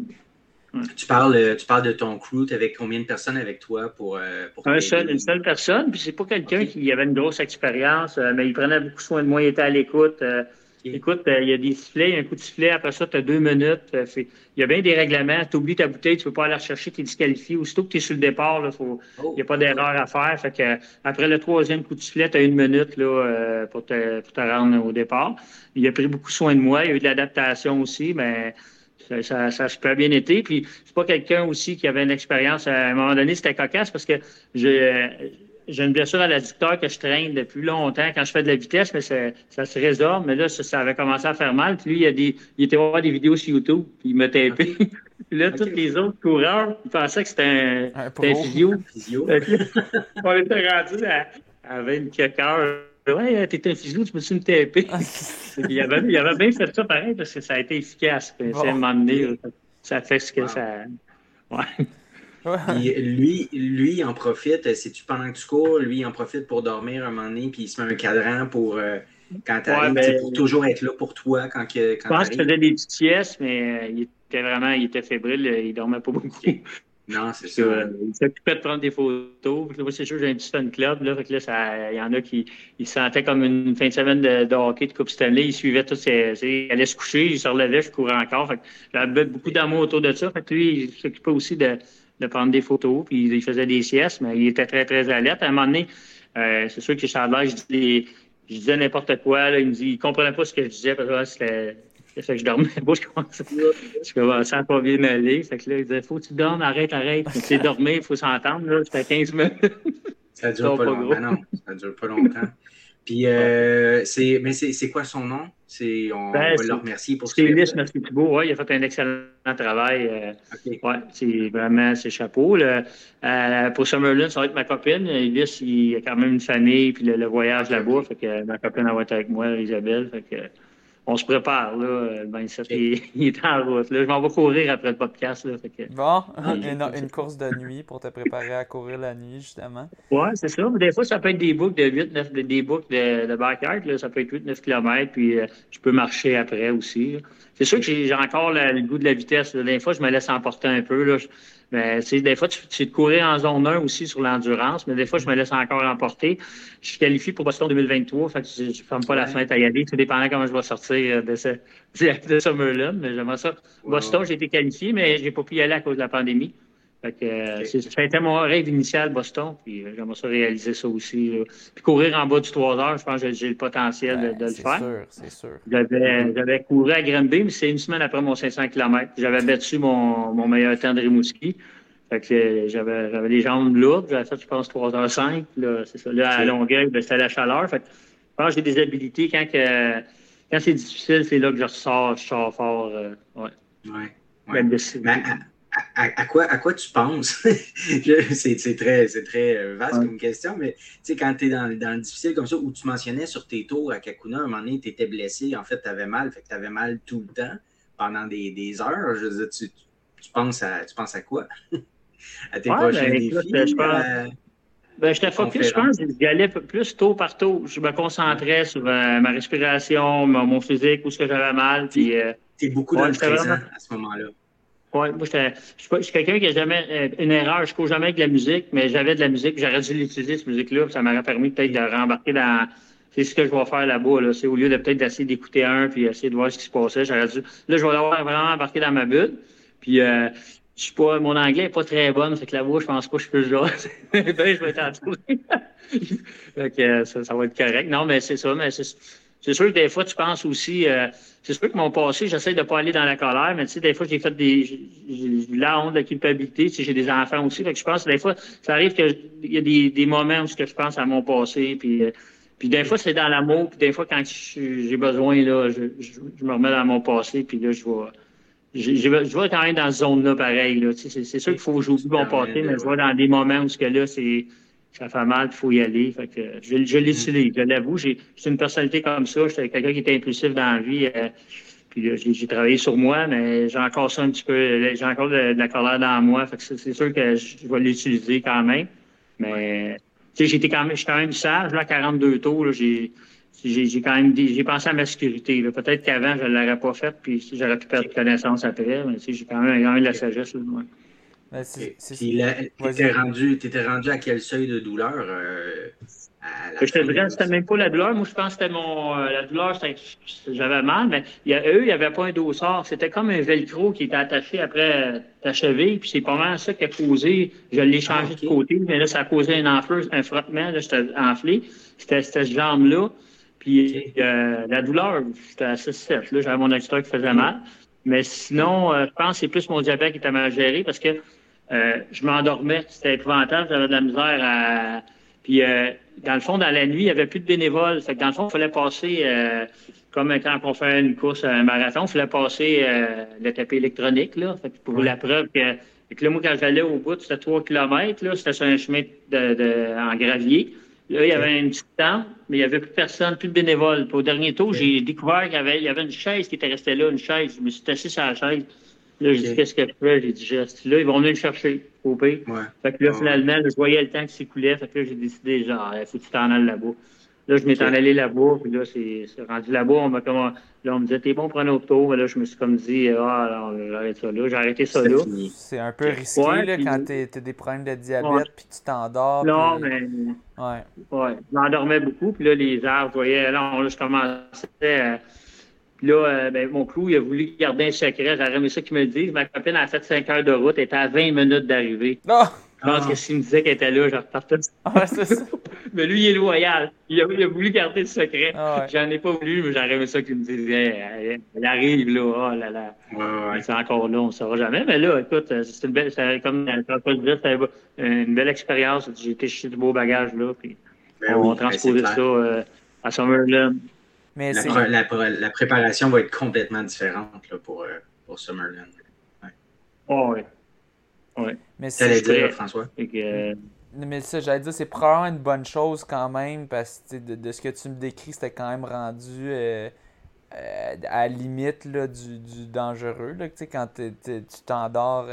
Tu, parles, euh, tu parles de ton crew, tu avais combien de personnes avec toi pour. Euh, pour Un seul, une seule personne, puis c'est pas quelqu'un qui avait une grosse expérience, mais il prenait beaucoup soin de moi, il était à l'écoute. Écoute, euh, il y a des sifflets, un coup de sifflet, après ça, tu as deux minutes. Euh, il y a bien des règlements. Tu oublies ta bouteille, tu ne peux pas aller la chercher, tu es disqualifié. Aussitôt que tu es sur le départ, oh. il n'y a pas d'erreur à faire. Fait que, après le troisième coup de sifflet, tu as une minute là, euh, pour, te, pour te rendre au départ. Il a pris beaucoup soin de moi. Il y a eu de l'adaptation aussi, mais ça, ça, ça a super bien été. Puis c'est pas quelqu'un aussi qui avait une expérience. À un moment donné, c'était cocasse parce que j'ai j'ai une blessure à l'adducteur que je traîne depuis longtemps quand je fais de la vitesse, mais ça, se résorbe. Mais là, ça, avait commencé à faire mal. Puis lui, il, a des, il était voir des vidéos sur YouTube, puis il m'a tapé. puis là, tous les autres coureurs, ils pensaient que c'était un, un, un physio. on était rendu à, à 24 heures. Ouais, t'es un physio, tu peux-tu me taper? il, avait, il avait bien fait ça pareil parce que ça a été efficace. Bon. Ça, fait ce que ça. Ouais lui, lui, il en profite, c'est-tu pendant que tu cours, lui, il en profite pour dormir un moment donné, puis il se met un cadran pour euh, quand tu arrives, ben, pour toujours être là pour toi quand, que, quand Je pense qu'il faisait des petites siestes, mais euh, il était vraiment, il était fébrile, euh, il dormait pas beaucoup. Non, c'est ça. il s'occupait de prendre des photos. Moi, c'est sûr, j'ai un petit fan club. Là, fait là, il y en a qui il sentaient comme une fin de semaine de, hockey de Coupe Stanley. Il suivait tout ses, Il allait se coucher, il se relevait, je courais encore. Fait j'avais beaucoup d'amour autour de ça. Fait que lui, il s'occupait aussi de, de prendre des photos, puis il faisait des siestes, mais il était très, très alerte. À un moment donné, euh, c'est sûr que Chandler, je, dis, je disais n'importe quoi. Là, il me dit, il comprenait pas ce que je disais, parce que c'était. Fait que je dormais pas, je commençais, je commençais à pas bien aller. Fait que là, il disait, faut que tu dormes, arrête, arrête. Tu dormir, il faut s'entendre, là. C'était 15 minutes. Ça dure pas, longtemps. Ben non, ça dure pas longtemps. Puis, euh, c'est, mais c'est quoi son nom? C'est, on ben, va le remercier pour ce qu'il a fait. Thibault, ouais, il a fait un excellent travail. Euh, ouais, c'est vraiment ses chapeaux. Euh, pour Summerlin, ça va être ma copine. Ulysse, il a quand même une famille, puis le, voyage là-bas. Fait que ma copine va être avec moi, Isabelle. Fait que, on se prépare, là. Le 27, il, est en route. Là. Je m'en vais courir après le podcast. Là, Bon, une, course de nuit pour te préparer à courir la nuit, justement. Oui, c'est ça. des fois, ça peut être des boucles de 8, 9, des boucles de, de. Là. Ça peut être 8-9 km, puis euh, je peux marcher après aussi. C'est sûr que j'ai encore le, goût de la vitesse. Des fois, je me laisse emporter un peu. Là. Mais, des fois, tu, tu de courir en zone 1 aussi sur l'endurance, mais des fois, je me laisse encore emporter. Je suis qualifié pour Boston 2023, fait que je ne ferme pas la fenêtre à y aller, tout dépendant comment je vais sortir de ce, de Summerlin. Mais j'aimerais ça. Boston, j'ai été qualifié, mais j'ai pas pu y aller à cause de la pandémie. Fait que, euh, ça a été mon rêve initial, Boston, puis euh, j'aimerais ça réaliser ça aussi. Puis courir en bas du 3 heures, je pense que j'ai le potentiel de, le faire. C'est sûr, c'est sûr. J'avais couru à Granby, mais c'est une semaine après mon 500 km. J'avais battu mon, mon meilleur temps de Rimouski. Fait que euh, j'avais, j'avais les jambes lourdes. J'avais fait, je pense, 3h05. Là, c'est ça. Là, à Longueuil, ben, c'était la chaleur. Fait que, je pense que j'ai des habilités. Quand, que, quand c'est difficile, c'est là que je ressors, je sors fort. ouais. Ouais. ouais. Ben, à, quoi, à quoi tu penses? c'est très, très euh, vaste comme question, mais quand tu es dans, dans, le difficile comme ça, où tu mentionnais sur tes tours à Kakuna, à un moment donné, tu étais blessé, en fait, tu avais mal, fait que tu avais mal tout le temps pendant des, des heures. Je veux dire, tu, tu, penses à, tu penses à quoi? à tes prochains ben, défis? Je pense... Ben, j'étais focus, je pense. J'y allais plus tôt par tôt. Je me concentrais sur euh, ma respiration, mon, physique, où ce que j'avais mal. Puis, euh, T'es beaucoup dans le présent à ce moment-là. Oui, moi, je suis quelqu'un qui a jamais euh, une erreur. Je ne cours jamais avec de la musique, mais j'avais de la musique. J'aurais dû l'utiliser, cette musique-là. Ça m'aurait permis peut-être de rembarquer dans. C'est ce que je vais faire là-bas. Là. C'est au lieu de peut-être d'essayer d'écouter un puis essayer de voir ce qui se passait. J'aurais dû. Là, je vais l'avoir vraiment embarqué dans ma bulle. Puis euh, je suis pas. Mon anglais n'est pas très bon. Fait que là-bas, je pense pas que je peux jouer. ben, je vais t'entourer. fait que euh, ça, ça, va être correct. Non, mais c'est ça. Mais c'est sûr que des fois, tu penses aussi. Euh, c'est sûr que mon passé, j'essaie de pas aller dans la colère, mais tu sais, des fois, j'ai fait des. J'ai la honte, la culpabilité. Tu sais, j'ai des enfants aussi. Fait que je pense que des fois, ça arrive qu'il y a des, des moments où je pense à mon passé. Puis, euh, puis des fois, c'est dans l'amour. Puis des fois, quand j'ai besoin, là, je, je, me remets dans mon passé. Puis là, je vois. Je, je, vais quand même dans cette zone-là, pareil. Là. Tu sais, c'est sûr qu'il faut que j'oublie mon passé, mais je vois dans des moments où ce que là, c'est ça fait mal, il faut y aller. Fait que je, je l'utilise, je l'avoue. J'ai une personnalité comme ça. J'étais quelqu'un qui était impulsif dans la vie. Euh, puis j'ai travaillé sur moi, mais j'ai encore ça un petit peu. J'ai encore de, la colère dans moi. Fait que c'est sûr que je, vais l'utiliser quand même. Mais tu sais, j'étais quand même, quand même sage, là, à 42 tours, j'ai. J'ai quand même j'ai pensé à ma sécurité. Peut-être qu'avant, je ne l'aurais pas fait, puis j'aurais pu perdre connaissance après, mais j'ai quand même, quand même de la sagesse. Là, ben, tu étais rendu, rendu à quel seuil de douleur? Euh, je te dirais, c'était même pas la douleur. Moi, je pense que c'était mon. Euh, la douleur, j'avais mal, mais il y a, eux, il n'y avait pas un dossard. C'était comme un velcro qui était attaché après ta cheville, puis c'est pas mal ça qui a causé. Je l'ai changé de côté, mais là, ça a causé un enfleur, un frottement, là, j'étais enflé. C'était cette jambe-là. Puis euh, la douleur, c'était assez 7 Là, j'avais mon extra qui faisait mal. Mais sinon, je pense que c'est plus mon diabète qui était mal géré parce que euh, je m'endormais, c'était épouvantable, j'avais de la misère à. Puis, euh, dans le fond, dans la nuit, il n'y avait plus de bénévoles. Fait que dans le fond, il fallait passer, euh, comme quand on fait une course, un marathon, il fallait passer le tapis électronique, là. Fait que pour la preuve que. que là, moi, quand j'allais au bout, c'était 3 km, là, c'était sur un chemin de, de, en gravier. Là, il y avait une petite tente, mais il n'y avait plus personne, plus de bénévoles. Puis au dernier tour, j'ai découvert qu'il y avait, il y avait une chaise qui était restée là, une chaise. Je me suis assis sur la chaise. Là, j'ai dit, qu'est-ce qu'elle fait? J'ai dit, geste. Là, ils vont venir le chercher au pays. Ouais. Fait que là, finalement, je voyais le temps qui s'écoulait. Fait que là, j'ai décidé, genre, il faut que tu t'en ailles là-bas. Là, je m'étais en allé là-bas, puis là, c'est rendu là-bas. On m'a comme, là, on me disait, t'es bon pour un. Mais là, je me suis comme dit, ah, j'arrête ça là. J'ai arrêté ça là. C'est un peu risqué, là, quand t'as des problèmes de diabète, puis tu t'endors. Non, mais. Ouais. Ouais. Je m'endormais beaucoup, puis là, les arbres, je voyais, là, je commençais à puis là, euh, ben, mon clou, il a voulu garder un secret. J'aurais aimé ça qu'il me le dise. Ma copine a fait 5 heures de route. Elle était à 20 minutes d'arrivée. Non! Je pense que s'il me disait qu'elle était là, je repartais. Ah, c'est ça. mais lui, il est loyal. Il a, il a voulu garder le secret. Ah, J'en ai pas voulu, mais j'aurais aimé ça qu'il me dise elle, arrive là. Oh là là. Ouais, C'est encore là, on ne saura jamais. Mais là, écoute, euh, c'est une belle, comme je disais, c'était une belle expérience. J'ai été chez du beau bagage là. Puis ben on oui, ben, transposait ça euh, à Summerlin la, préparation va être complètement différente pour, euh, pour Summerland. Ouais. Oh, oui. Ouais. Mais c'est dire, François? Euh, mais ça, j'allais dire, c'est probablement une bonne chose quand même, parce que de, ce que tu me décris, c'était quand même rendu euh, à la limite là, du, du, dangereux, là, quand tu t'endors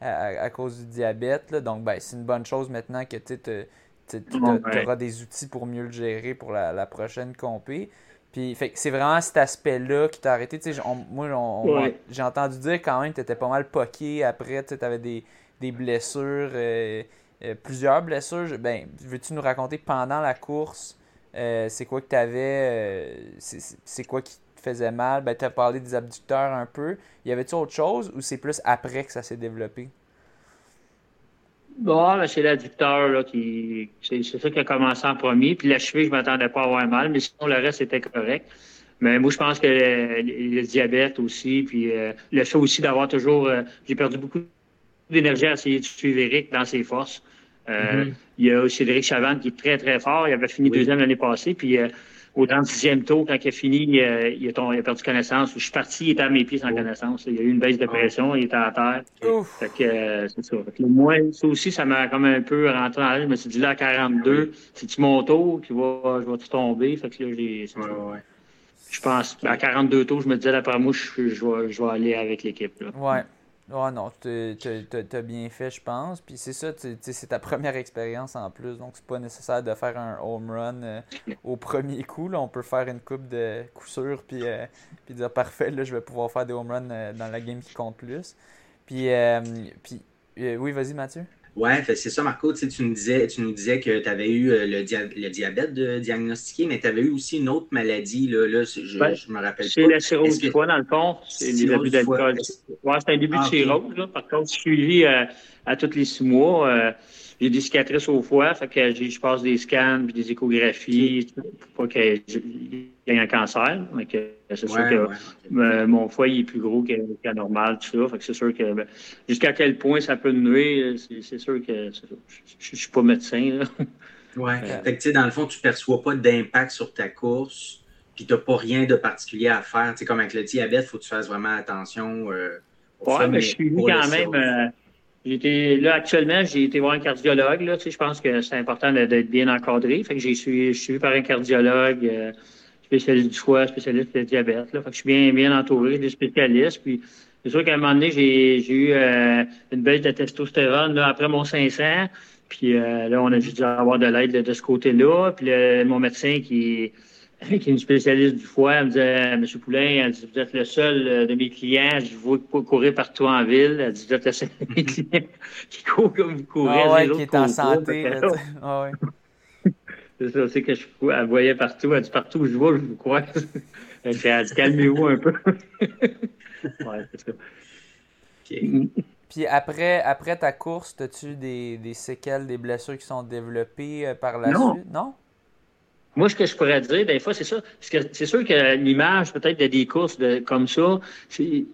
à, cause du diabète. Là, donc, ben, c'est une bonne chose maintenant que tu auras des outils pour mieux le gérer pour la, la prochaine compé c'est vraiment cet aspect-là qui t'a arrêté. moi, j'ai entendu dire quand même que tu étais pas mal poqué après, tu avais des, blessures, euh, euh, plusieurs blessures. Ben, veux-tu nous raconter pendant la course, euh, c'est quoi que tu avais, c'est quoi qui te faisait mal? Ben, tu as parlé des abducteurs un peu. Y avait-tu autre chose ou c'est plus après que ça s'est développé? Bon, ben, c'est l'adducteur là, qui. C'est ça qui a commencé en premier. Puis la cheville, je ne m'attendais pas à avoir mal, mais sinon le reste était correct. Mais moi, je pense que le, diabète aussi, puis euh, le fait aussi d'avoir toujours. Euh, j'ai perdu beaucoup d'énergie à essayer de suivre Eric dans ses forces. Euh, mm-hmm. Il y a aussi Cédric Chavanne qui est très, très fort. Il avait fini deuxième l'année passée. Puis au 36e tour, quand il a fini, il a, il a, perdu connaissance. Je suis parti, il était à mes pieds sans connaissance. Il y a eu une baisse de pression, il était à terre. Fait que, euh, c'est ça. moi, ça aussi, ça m'a comme un peu rentré dans l'air. Je me suis dit, là, à 42, c'est-tu mon tour, puis va, je vais-tu tomber? Fait que là, j'ai. Je pense, à 42 tours, je me disais, d'après moi, je, je, vais, je vais aller avec l'équipe. Ouais. Oh non, t'as bien fait, je pense. Puis c'est ça, c'est ta première expérience en plus, donc c'est pas nécessaire de faire un home run euh, au premier coup. Là. On peut faire une coupe de coup sûr, puis, euh, puis dire parfait, là, je vais pouvoir faire des home runs euh, dans la game qui compte plus. Puis, puis oui, vas-y Mathieu. Ouais, c'est ça, Marco. Tu, nous disais, tu nous disais que tu avais eu le, diabète de diagnostiqué, mais tu avais eu aussi une autre maladie. Là, là je, ben, je me rappelle. C'est la cirrhose du foie, dans le fond. C'est le début d'alcool. Ouais, c'est un début de ah, cirrhose. Là. Par contre, je suis suivi euh, à tous les six mois. Euh, j'ai des cicatrices au foie, fait que je passe des scans puis des échographies pour pas qu'il y ait un cancer. Mais c'est sûr que euh, mon foie est plus gros qu'à normal, tout ça. Fait que c'est sûr que ben, jusqu'à quel point ça peut nuire, c'est sûr que je ne suis pas médecin. Oui. Fait que dans le fond, tu ne perçois pas d'impact sur ta course, puis tu n'as pas rien de particulier à faire. sais, comme avec le diabète, il faut que tu fasses vraiment attention. Euh, oui, mais je suis quand même. J'étais là actuellement, j'ai été voir un cardiologue. Là, tu sais, je pense que c'est important d'être bien encadré. Fait que j'ai suivi, je suis suivi par un cardiologue, euh, spécialiste du foie, spécialiste de diabète. Là. Fait que je suis bien, bien entouré des spécialistes. Puis c'est sûr qu'à un moment donné, j'ai, eu euh, une baisse de testostérone là, après mon 500. Puis euh, là, on a dû avoir de l'aide de, ce côté-là. Puis mon médecin qui qui est une spécialiste du foie, elle me disait, M. Poulain, elle dit, vous êtes le seul euh, de mes clients, je vous courir partout en ville. Elle dit, vous êtes le seul de mes clients qui court comme vous courez. Ah ouais, qui est en santé. ah ouais. c'est ça, c'est que je elle voyait partout. Elle dit, partout où je vois, je vous crois. elle dit, calmez-vous un peu. ouais, c'est ça. Puis après, après ta course, as-tu des, des séquelles, des blessures qui sont développées euh, par la non. suite? Non? Moi, ce que je pourrais dire, des fois, c'est ça. C'est sûr que l'image, peut-être, de des courses de, comme ça,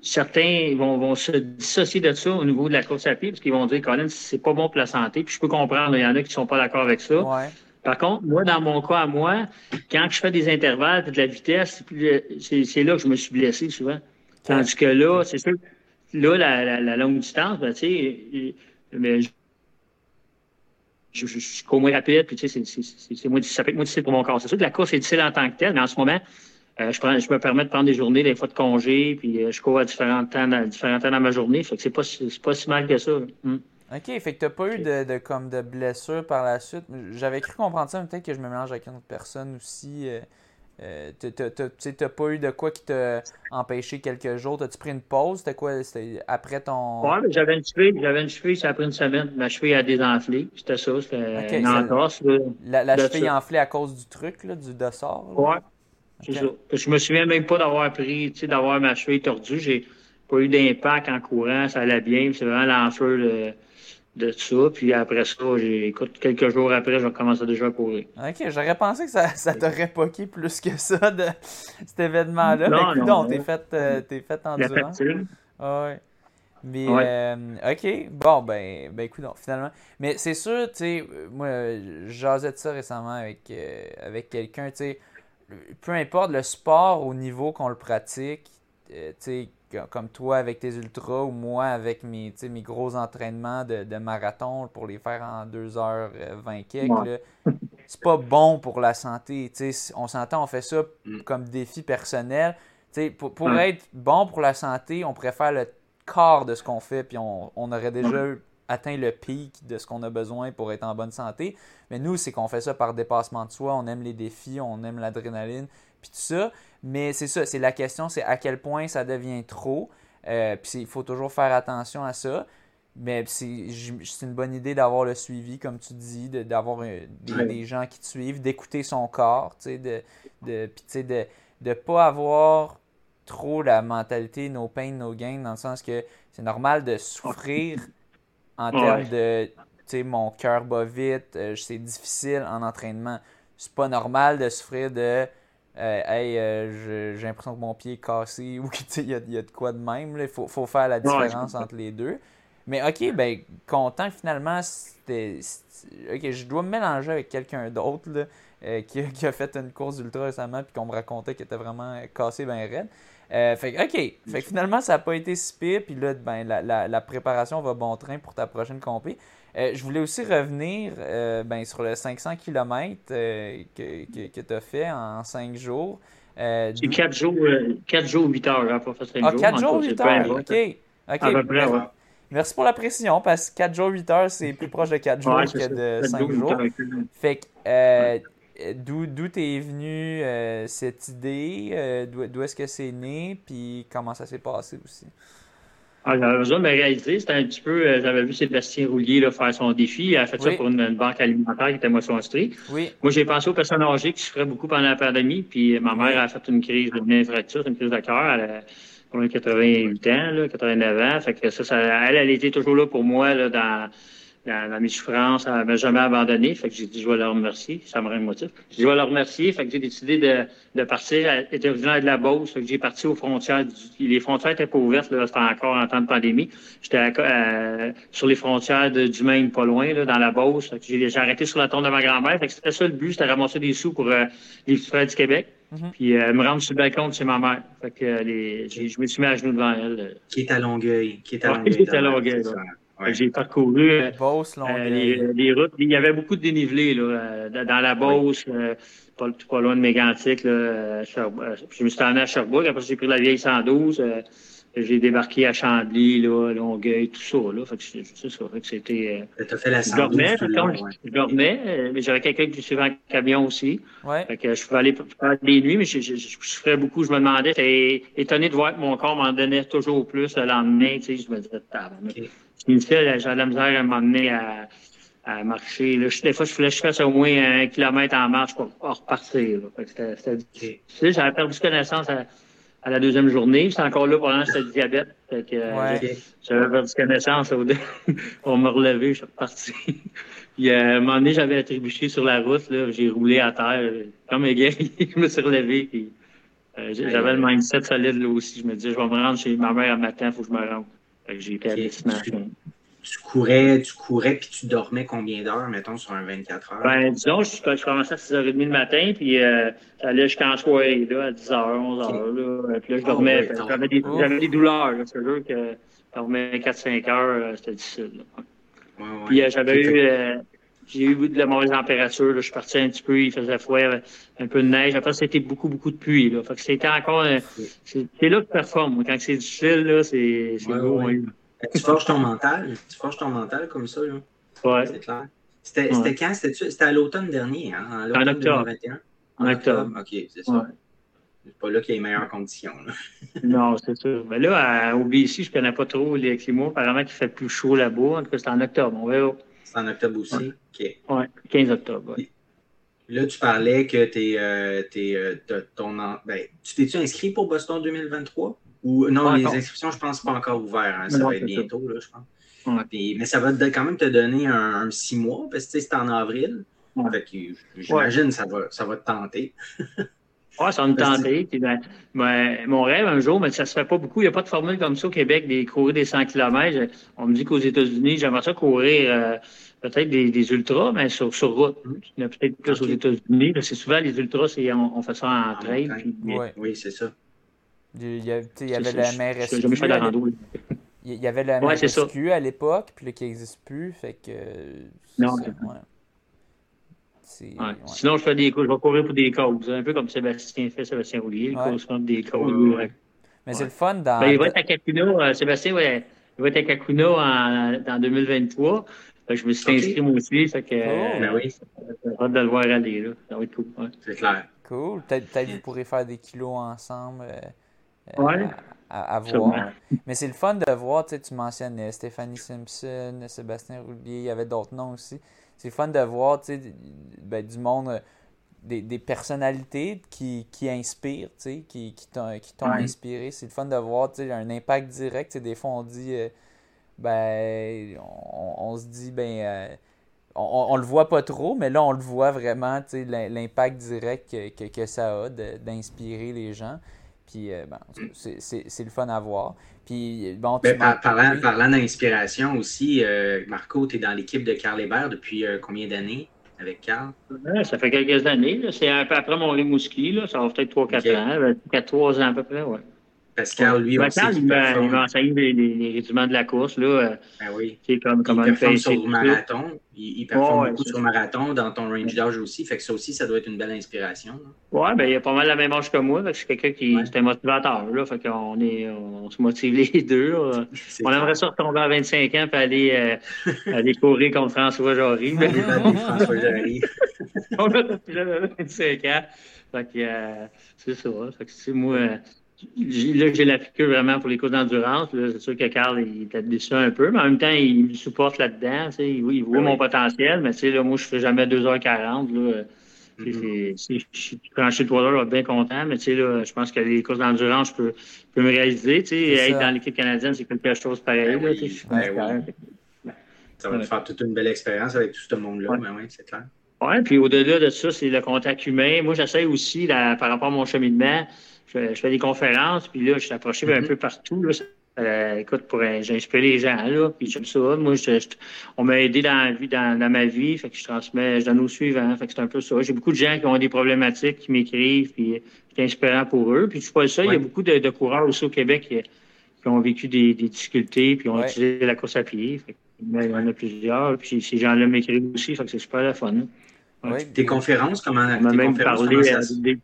certains vont, vont, se dissocier de ça au niveau de la course à pied, parce qu'ils vont dire, Colin, c'est pas bon pour la santé. Puis je peux comprendre, il y en a qui sont pas d'accord avec ça. Par contre, moi, dans mon cas à moi, quand je fais des intervalles de la vitesse, c'est là que je me suis blessé souvent. Tandis que là, c'est sûr, là, la, la, longue distance, ben, tu sais, mais je, je, je suis moins rapide, puis tu sais, c'est moins, ça peut être moins difficile pour mon corps. C'est sûr que la course est difficile en tant que telle, mais en ce moment, euh, je, prends, je me permets de prendre des journées, des fois de congé, puis euh, je cours à différents temps, dans, différents temps dans ma journée. Fait que c'est pas, pas si mal que ça. Hmm. OK, fait que t'as pas eu de, de, comme de blessures par la suite. J'avais cru comprendre ça, mais peut-être que je me mélange avec une autre personne aussi. Euh, euh, tu n'as pas eu de quoi qui t'a empêché quelques jours? T'as-tu pris une pause? C'était quoi? C'était après ton. Oui, j'avais une cheville, j'avais une cheville, ça a pris une semaine. Ma cheville a désenflé. C'était ça, c'était une entorse. La, la cheville enflée à cause du truc, là, du dossard? Oui, c'est ça. Je me souviens même pas d'avoir pris, d'avoir ma cheville tordue. J'ai pas eu d'impact en courant, ça allait bien. C'est vraiment l'enfeu de ça. Puis après ça, écoute, quelques jours après, je commencé déjà à courir. OK, j'aurais pensé que ça, ça t'aurait poqué plus que ça de cet événement-là. Mais écoute, non, t'es fait, euh, fait endurant. Ah ouais. Mais, euh, OK, bon, ben, ben écoute, finalement. Mais c'est sûr, tu sais, moi, jasais de ça récemment avec, euh, avec quelqu'un, tu sais, peu importe le sport au niveau qu'on le pratique, sais, comme toi avec tes ultras ou moi avec mes, mes gros entraînements de, marathon pour les faire en 2h20 quelques, c'est pas bon pour la santé. On s'entend, on fait ça mm. comme défi personnel. pour, pour être bon pour la santé, on préfère le quart de ce qu'on fait, puis on, aurait déjà atteint le pic de ce qu'on a besoin pour être en bonne santé. Mais nous, c'est qu'on fait ça par dépassement de soi, on aime les défis, on aime l'adrénaline, puis tout ça. Mais c'est ça, c'est la question, c'est à quel point ça devient trop. Euh, puis il faut toujours faire attention à ça. Mais c'est une bonne idée d'avoir le suivi, comme tu dis, d'avoir euh, des, gens qui te suivent, d'écouter son corps, de ne de, de, de pas avoir trop la mentalité no pain, no gain, dans le sens que c'est normal de souffrir en termes de, tu sais, mon cœur bat vite, euh, c'est difficile en entraînement. C'est pas normal de souffrir de euh, hey, euh, j'ai l'impression que mon pied est cassé ou qu'il y, a, y a de quoi de même. Il faut, faut, faire la différence entre les deux. Mais ok, ben content finalement, c'était. Ok, je dois me mélanger avec quelqu'un d'autre euh, qui, qui, a fait une course ultra récemment puis qu'on me racontait qu'il était vraiment cassé bien raide. fait ok, fait finalement ça n'a pas été si pire, puis là, ben, la, la, la, préparation va bon train pour ta prochaine compé. Euh, je voulais aussi revenir euh, ben, sur le 500 km euh, que, que, tu as fait en 5 jours. C'est 4 jours, 4 jours, 8 heures, hein, pas fait 5 ah, 4 jours, 8 heures, OK. OK. À peu près, Merci pour la précision, parce que 4 jours, 8 heures, c'est plus proche de 4 jours que de 5 jours. Fait que, euh, d'où t'es venu euh, cette idée? D'où est-ce que c'est né? Puis comment ça s'est passé aussi? Ah, j'avais besoin de me réaliser. C'était un petit peu, euh, j'avais vu Sébastien Roulier là, faire son défi. Il a fait ça pour une, banque alimentaire qui était moisson street. Oui. Moi, j'ai pensé aux personnes âgées qui souffraient beaucoup pendant la pandémie. Puis ma mère a fait une crise de fracture, une crise de cœur. Elle a 88 ans, là, 89 ans. Fait que ça, ça, elle, elle était toujours là pour moi là, dans dans, mes souffrances, elle m'a jamais abandonné. Fait que j'ai dit, je vais leur remercier. Ça me rend motif. J'ai dit, je vais leur remercier. Fait que j'ai décidé de, de partir. Elle était originaire de la Beauce. Fait que j'ai parti aux frontières. les frontières étaient pas ouvertes, là. C'était encore en temps de pandémie. J'étais euh, sur les frontières du Maine, pas loin, là, dans la Beauce. Fait que j'ai, arrêté sur la tombe de ma grand-mère. Fait que c'était ça le but. C'était ramasser des sous pour euh, les frères du Québec. Mm-hmm. Puis euh, me rendre sur le balcon de chez ma mère. Fait que les, je me suis mis à genoux devant elle. Qui est à Longueuil. Qui est à Longueuil. qui est à Longueuil. J'ai parcouru euh, euh, les, routes. Il y avait beaucoup de dénivelé là, euh, dans la Beauce, pas, pas, loin de Mégantic. Là, je me suis emmené à Sherbrooke. Après, j'ai pris la vieille 112. j'ai débarqué à Chambly, là, Longueuil, tout ça. Là. Fait que c'est ça. Fait que c'était. fait la 112 je dormais, je, dormais, mais j'avais quelqu'un qui suivait en camion aussi. Ouais. Fait que je pouvais aller faire des nuits, mais je, je, je, beaucoup. Je me demandais, j'étais étonné de voir que mon corps m'en donnait toujours plus le lendemain. Tu sais, je me disais, okay. Initial, j'avais la misère à m'emmener à, à marcher. Là, des fois, je voulais que je fasse au moins un kilomètre en marche pour, repartir. C'était difficile. J'avais perdu connaissance à, à, la deuxième journée. J'étais encore là pendant que j'étais diabète. Que, ouais. J'avais perdu connaissance pour me relever. Je suis reparti. Puis euh, à un moment donné, j'avais trébuché sur la route. J'ai roulé à terre. Comme un gars, je me suis relevé. Puis, euh, j'avais le mindset solide là aussi. Je me disais, je vais me rendre chez ma mère à matin, il faut que je me rende. J'ai été à destination. Tu courais, tu courais puis tu dormais combien d'heures, mettons, sur un 24 heures? Ben, disons, je, je commençais à 6h30 le matin, puis euh, j'allais jusqu'en soirée, là, à 10h, 11h, là. Puis là, je ah dormais. j'avais, des, j'avais des douleurs, là. C'est sûr que je dormais 4-5 heures, euh, c'était difficile, là. Ouais, ouais. Puis euh, j'avais eu, euh, j'ai eu de la mauvaise température, là. Je suis parti un petit peu, il faisait froid, un peu de neige. Après, c'était beaucoup, beaucoup de pluie, là. Fait que c'était encore, c'est, là que tu performes. Quand c'est difficile, là, c'est, c'est beau, tu forges ton mental. Tu forges ton mental comme ça, là. Ouais. C'est clair. C'était, c'était quand? C'était, c'était à l'automne dernier, hein? En, octobre. 2021? En, octobre. OK, c'est ça. C'est pas là qu'il y a les meilleures conditions. Là. non, c'est sûr. Mais là, au BC, je connais pas trop les climats. Apparemment qu'il fait plus chaud là-bas. En tout cas, c'est en octobre. On verra. C'est en octobre aussi? OK. Oui, 15 octobre. Là, tu parlais que t'es, euh, t'es, euh, ton, ben, tu t'es-tu inscrit pour Boston 2023? Ou non, les inscriptions, je pense pas encore ouvertes. Hein. Ça va être bientôt, là, je pense. mais ça va quand même te donner un, six mois, parce que c'est en avril. j'imagine que ça va, ça va te tenter. Oui, ça va me tenter. Ben, ben, mon rêve un jour, mais ça se fait pas beaucoup. Il n'y a pas de formule comme ça au Québec, des courir des 100 km. On me dit qu'aux États-Unis, j'aimerais ça courir euh, peut-être des, des, ultras, mais sur, sur route. Il y en a peut-être plus aux États-Unis. C'est souvent les ultras, on, on, fait ça en trail. Oui, c'est ça. Il y, avait, il y avait la MRSQ. Il y avait la MRSQ à l'époque, puis là, qui n'existe plus. Fait que. Non, Sinon, je fais des je vais courir pour des causes. Un peu comme Sébastien fait, Sébastien Roulier, il court contre des causes. Mais c'est le fun dans. Ben, il va être à Kakuna, euh, Sébastien, ouais, il va être à Kakuna en, en 2023. je me suis inscrit moi aussi. Fait que, oh, ben oui. hâte de le voir aller. Là. Ça va être cool. C'est clair. Cool. Peut-être que vous pourrez faire des kilos ensemble. Euh, euh, ouais. À, voir. Mais c'est le fun de voir, tu, sais, tu mentionnes euh, Stéphanie Simpson, Sébastien Roulier, il y avait d'autres noms aussi. C'est fun de voir tu sais, ben, du monde, euh, des, des, personnalités qui, qui inspirent, tu sais, qui, qui t'ont, qui t'ont inspiré. C'est le fun de voir tu sais, un impact direct. Des fois, on dit, ben, on, se dit, ben, on, on, le voit pas trop, mais là, on le voit vraiment, l'impact direct que, que, que ça a d'inspirer les gens. Puis, euh, c'est le fun à voir. Puis, bon, ben, parlant, parlant d'inspiration aussi, euh, Marco, tu es dans l'équipe de Carl Hébert depuis euh, combien d'années avec Carl? ça fait quelques années. C'est un peu après mon Rimouski. Là. Ça va peut-être 3-4 ans. 4-3 ans à peu près, ouais. Pascal, lui, ben, Pascal, il m'a enseigné les, les, rudiments de la course. Là, euh, ben oui. Comme, comme il performe sur le marathon. Il, il performe beaucoup sur le marathon, dans ton range d'âge aussi. Fait que ça aussi, ça doit être une belle inspiration. Oui, ben, il a pas mal la même âge que moi. C'est quelqu'un qui est un motivateur. Là, fait qu'on est, on se motive les deux. On aimerait ça retomber à 25 ans et aller, euh, aller courir contre François Jarry. François Jarry. on a 25 ans. Fait que, euh, c'est ça. Fait que, moi, là, j'ai la piqûre vraiment pour les courses d'endurance. C'est sûr que Carl, il est déçu un peu, mais en même temps, il me supporte là-dedans. Il, il voit mon potentiel, mais là, moi, je ne fais jamais 2h40. Là. Mm-hmm. Si je suis tranché 3 heures, bien content, mais là, je pense que les courses d'endurance, je peux, peux, me réaliser. Être dans l'équipe canadienne, c'est quelque chose pareil. Ben oui, ben Ça va te faire toute une belle expérience avec tout ce monde-là, ouais. Ben oui, c'est clair. Oui, puis au-delà de ça, c'est le contact humain. Moi, j'essaie aussi, là, par rapport à mon cheminement, je, fais des conférences, puis là, je suis approché un mm-hmm. peu partout. Là. Euh, écoute, pour j'ai inspiré les gens, là, puis j'aime ça. Moi, on m'a aidé dans, ma vie, fait que je transmets, je donne aux suivants, fait que c'est un peu ça. J'ai beaucoup de gens qui ont des problématiques, qui m'écrivent, puis c'est inspirant pour eux. Puis je suis pas ça, il y a beaucoup de, coureurs aussi au Québec qui, ont vécu des, difficultés, puis ont utilisé la course à pied. il y en a plusieurs, puis ces gens-là m'écrivent aussi, fait que c'est super la fun. Tes conférences, comment, on tes même conférences, parlé à des,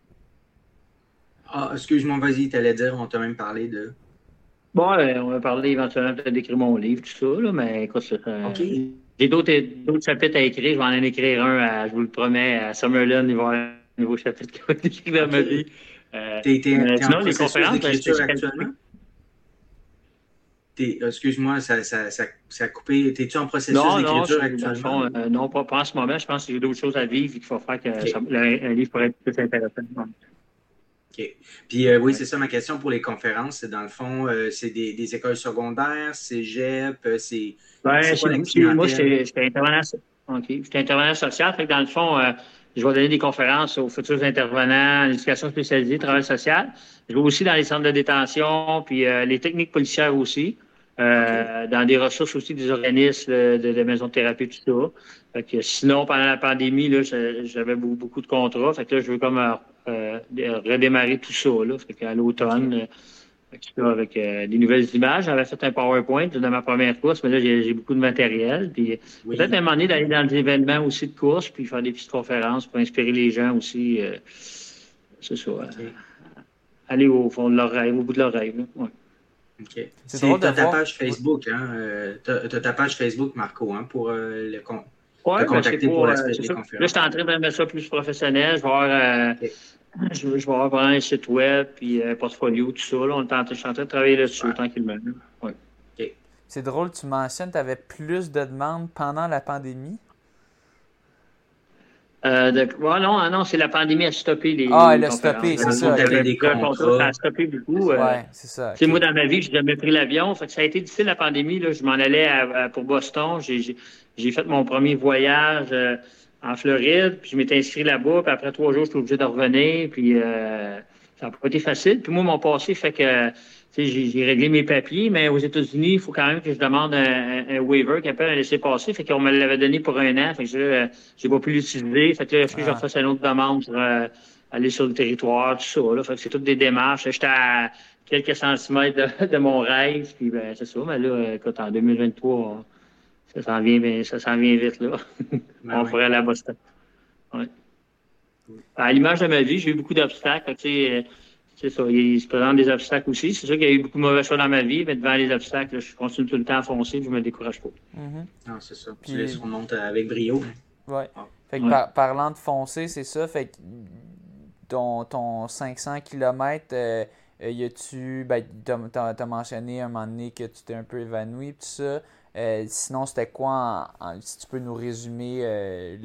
ah, excuse-moi, vas-y, tu allais dire, on t'a même parlé de. Bon, euh, on va parler éventuellement peut-être d'écrire mon livre, tout ça, là, mais écoute, euh, j'ai d'autres, chapitres à écrire. Je vais en écrire un, à, je vous le promets, à Summerlin, il va y avoir un nouveau chapitre qui va être écrit dans ma vie. Euh, t'es, t'es, t'es sinon, en les conférences, d'écriture actuellement? excuse-moi, ça, ça, ça, ça, a coupé. T'es-tu en processus d'écriture actuellement? Non, euh, non pas, pas, en ce moment. Je pense que j'ai d'autres choses à vivre et qu'il faut faire que un livre pourrait être plus intéressant. Puis euh, oui, c'est ça ma question pour les conférences. Dans le fond, euh, c'est des, des, écoles secondaires, c'est GEP, euh, c'est. Oui, moi, j'étais intervenant, intervenant, social. Fait que dans le fond, je vais donner des conférences aux futurs intervenants en éducation spécialisée, travail social. Je vais aussi dans les centres de détention, puis les techniques policières aussi. dans des ressources aussi des organismes de, de maisons de thérapie, tout ça. Fait que sinon, pendant la pandémie, j'avais beaucoup, beaucoup, de contrats. Fait que là, je veux comme euh, redémarrer tout ça. Là. Fait qu'à l'automne, euh, avec euh, des nouvelles images. J'avais fait un PowerPoint dans ma première course, mais là, j'ai beaucoup de matériel. Puis peut-être un moment donné d'aller dans des événements aussi de course, puis faire des petites conférences pour inspirer les gens aussi. c'est ça. aller au fond de leur rêve, au bout de leur rêve. Ouais. OK. C'est ta page Facebook, hein? tu as, ta page Facebook, Marco, hein, pour le compte. Oui, contacter pour, l'aspect des conférences. Là, je suis en train de mettre ça plus professionnel. Je vais avoir je, vais avoir un site web, puis un portfolio, tout ça. Là. On est en, je suis en train de travailler là-dessus ouais. tranquillement. Ouais. C'est drôle, tu mentionnes que tu avais plus de demandes pendant la pandémie? Euh, de... non, ah non c'est la pandémie a stoppé les. Ah, elle a stoppé, c'est ça. Des contrats. Ça a stoppé beaucoup. Euh, ouais, c'est ça. Okay. Moi, dans ma vie, j'ai jamais pris l'avion. Ça a été difficile la pandémie. Là. Je m'en allais à, pour Boston. J'ai fait mon premier voyage. Euh, en Floride, puis je m'étais inscrit là-bas, puis après trois jours, j'étais obligé de revenir, puis euh, ça n'a pas été facile. Puis moi, mon passé fait que j'ai réglé mes papiers, mais aux États-Unis, il faut quand même que je demande un, un waiver qui appelle un laisser-passer. Fait qu'on me l'avait donné pour un an. Fait que je j'ai pas pu l'utiliser. Fait que là, il faut que je refasse une autre demande pour euh, aller sur le territoire, tout ça. Là. Fait que c'est toutes des démarches. J'étais à quelques centimètres de, de, mon rêve. Puis ben, c'est ça. Mais là, écoute, en 2023, ça s'en vient, ça s'en vient vite, là. Ben on pourrait aller à Boston. Ouais. À l'image de ma vie, j'ai eu beaucoup d'obstacles. Tu sais, euh, c'est ça, il se présente des obstacles aussi. C'est sûr qu'il y a eu beaucoup de mauvais choix dans ma vie, mais devant les obstacles, je continue tout le temps à foncer, je me décourage pas. Mm-hmm. Non, c'est ça. Puis, tu les surmontes avec brio. Oui. Ah. Fait que parlant de foncer, c'est ça. Fait que ton, ton 500 km, euh, y a-tu. Ben, t'as as mentionné un moment donné que tu t'es un peu évanoui, tout ça. Euh, sinon, c'était quoi, si tu peux nous résumer euh,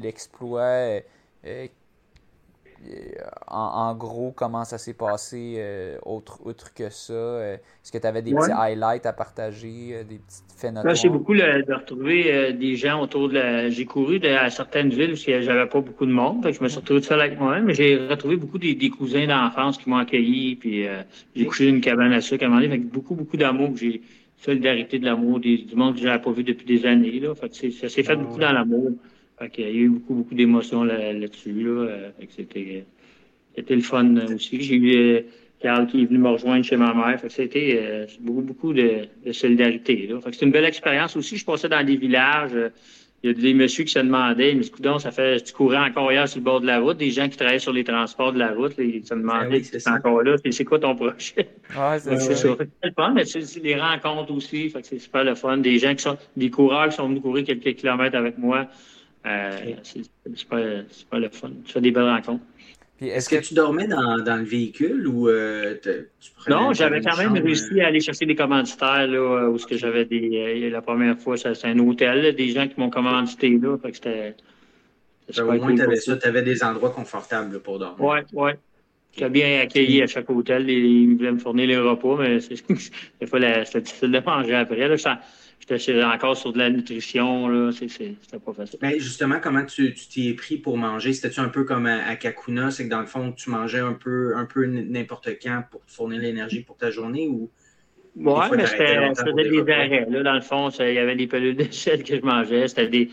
l'exploit, euh, en, gros, comment ça s'est passé, autre, autre que ça? Est-ce que tu avais des petits highlights à partager, des petites faits notables? J'ai beaucoup de retrouver des gens autour de la... J'ai couru à certaines villes où j'avais pas beaucoup de monde, je me suis retrouvé seul avec moi-même, mais j'ai retrouvé beaucoup des, cousins d'enfance qui m'ont accueilli, puis j'ai couché dans une cabane à sucre à un moment donné, beaucoup, beaucoup d'amour que j'ai solidarité de l'amour du monde que je n'avais pas vu depuis des années. Là. Fait ça s'est fait beaucoup dans l'amour. Il y a eu beaucoup, beaucoup d'émotions là-dessus. Là, euh, c'était, c'était le fun aussi. J'ai eu, Carl qui est venu me rejoindre chez ma mère. Fait que c'était beaucoup, beaucoup de, solidarité. Là. Fait que c'était une belle expérience aussi. Je passais dans des villages. Il y a des messieurs qui se demandaient, mais coudon, ça fait, tu courais encore hier sur le bord de la route, des gens qui travaillaient sur les transports de la route, ils se demandaient, si c'est encore là, c'est quoi ton projet? Ouais, c'est ça. C'est le fun, mais c'est des rencontres aussi, fait que c'est super le fun. Des gens qui sont, des coureurs qui sont venus courir quelques kilomètres avec moi, euh, c'est pas, pas le fun. Tu fais des belles rencontres. Est-ce que, tu dormais dans, dans le véhicule ou euh, tu Non, j'avais quand même réussi à aller chercher des commanditaires là, où ce que j'avais des. Euh, la première fois, c'est un hôtel, des gens qui m'ont commandité là. Fait que c'était. Ben, au moins, tu avais ça, tu avais des endroits confortables pour dormir. Oui, oui. J'étais bien accueilli à chaque hôtel. Ils voulaient me fournir les repas, mais des fois, c'était difficile de manger après. Là, J'étais encore sur de la nutrition, là. C'était pas facile. Mais justement, comment tu t'y es pris pour manger? C'était-tu un peu comme à, Kakuna? C'est que dans le fond, tu mangeais un peu un peu n'importe quand pour te fournir l'énergie pour ta journée ou. Oui, mais c'était des, des arrêts. Là, dans le fond, il y avait des pelules de sel que je mangeais. C'était des,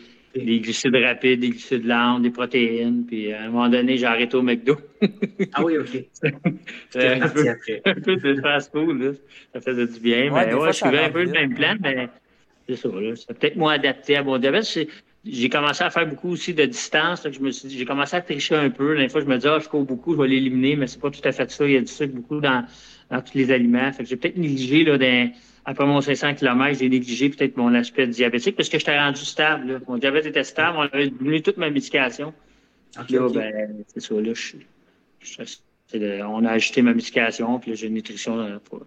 des glucides rapides, des glucides lents, des protéines. Puis à un moment donné, j'ai arrêté au McDo. ah oui, OK. un, peu, un peu de fast-food, ça faisait du bien. mais ouais, je suivais un peu le même plan, mais c'est ça, C'est peut-être moins adapté à mon diabète. J'ai commencé à faire beaucoup aussi de distance. je me suis j'ai commencé à tricher un peu. La fois, je me disais, ah, je cours beaucoup, je vais l'éliminer, mais c'est pas tout à fait ça. Il y a du sucre beaucoup dans, dans tous les aliments. Fait que j'ai peut-être négligé, là, après mon 500 km, j'ai négligé peut-être mon aspect diabétique parce que j'étais rendu stable. Mon diabète était stable. On avait diminué toute ma médication. là, ben, c'est ça, là, je, on a ajouté ma médication, puis j'ai une nutrition euh, pour,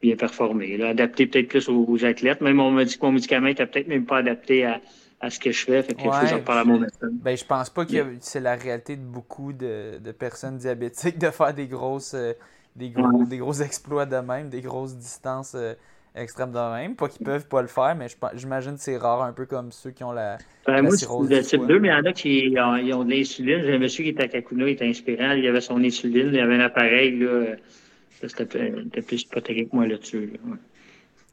bien performer. adapté peut-être plus aux, athlètes. Même on m'a dit que mon médicament n'était peut-être même pas adapté à, ce que je fais. Fait que faut que j'en parle à mon médecin. Ben, je pense pas que c'est la réalité de beaucoup de, personnes diabétiques de faire des grosses euh, des gros, des gros exploits de même, des grosses distances euh, extrêmes de même. Pas qu'ils peuvent pas le faire, mais j'imagine que c'est rare, un peu comme ceux qui ont la, ben, moi, c'est de type 2, mais il y en a qui ont, de l'insuline. J'ai un monsieur qui était à Kakuna, il était inspirant, il avait son insuline, il avait un appareil là, c'était plus hypothétique que moi là-dessus. Là.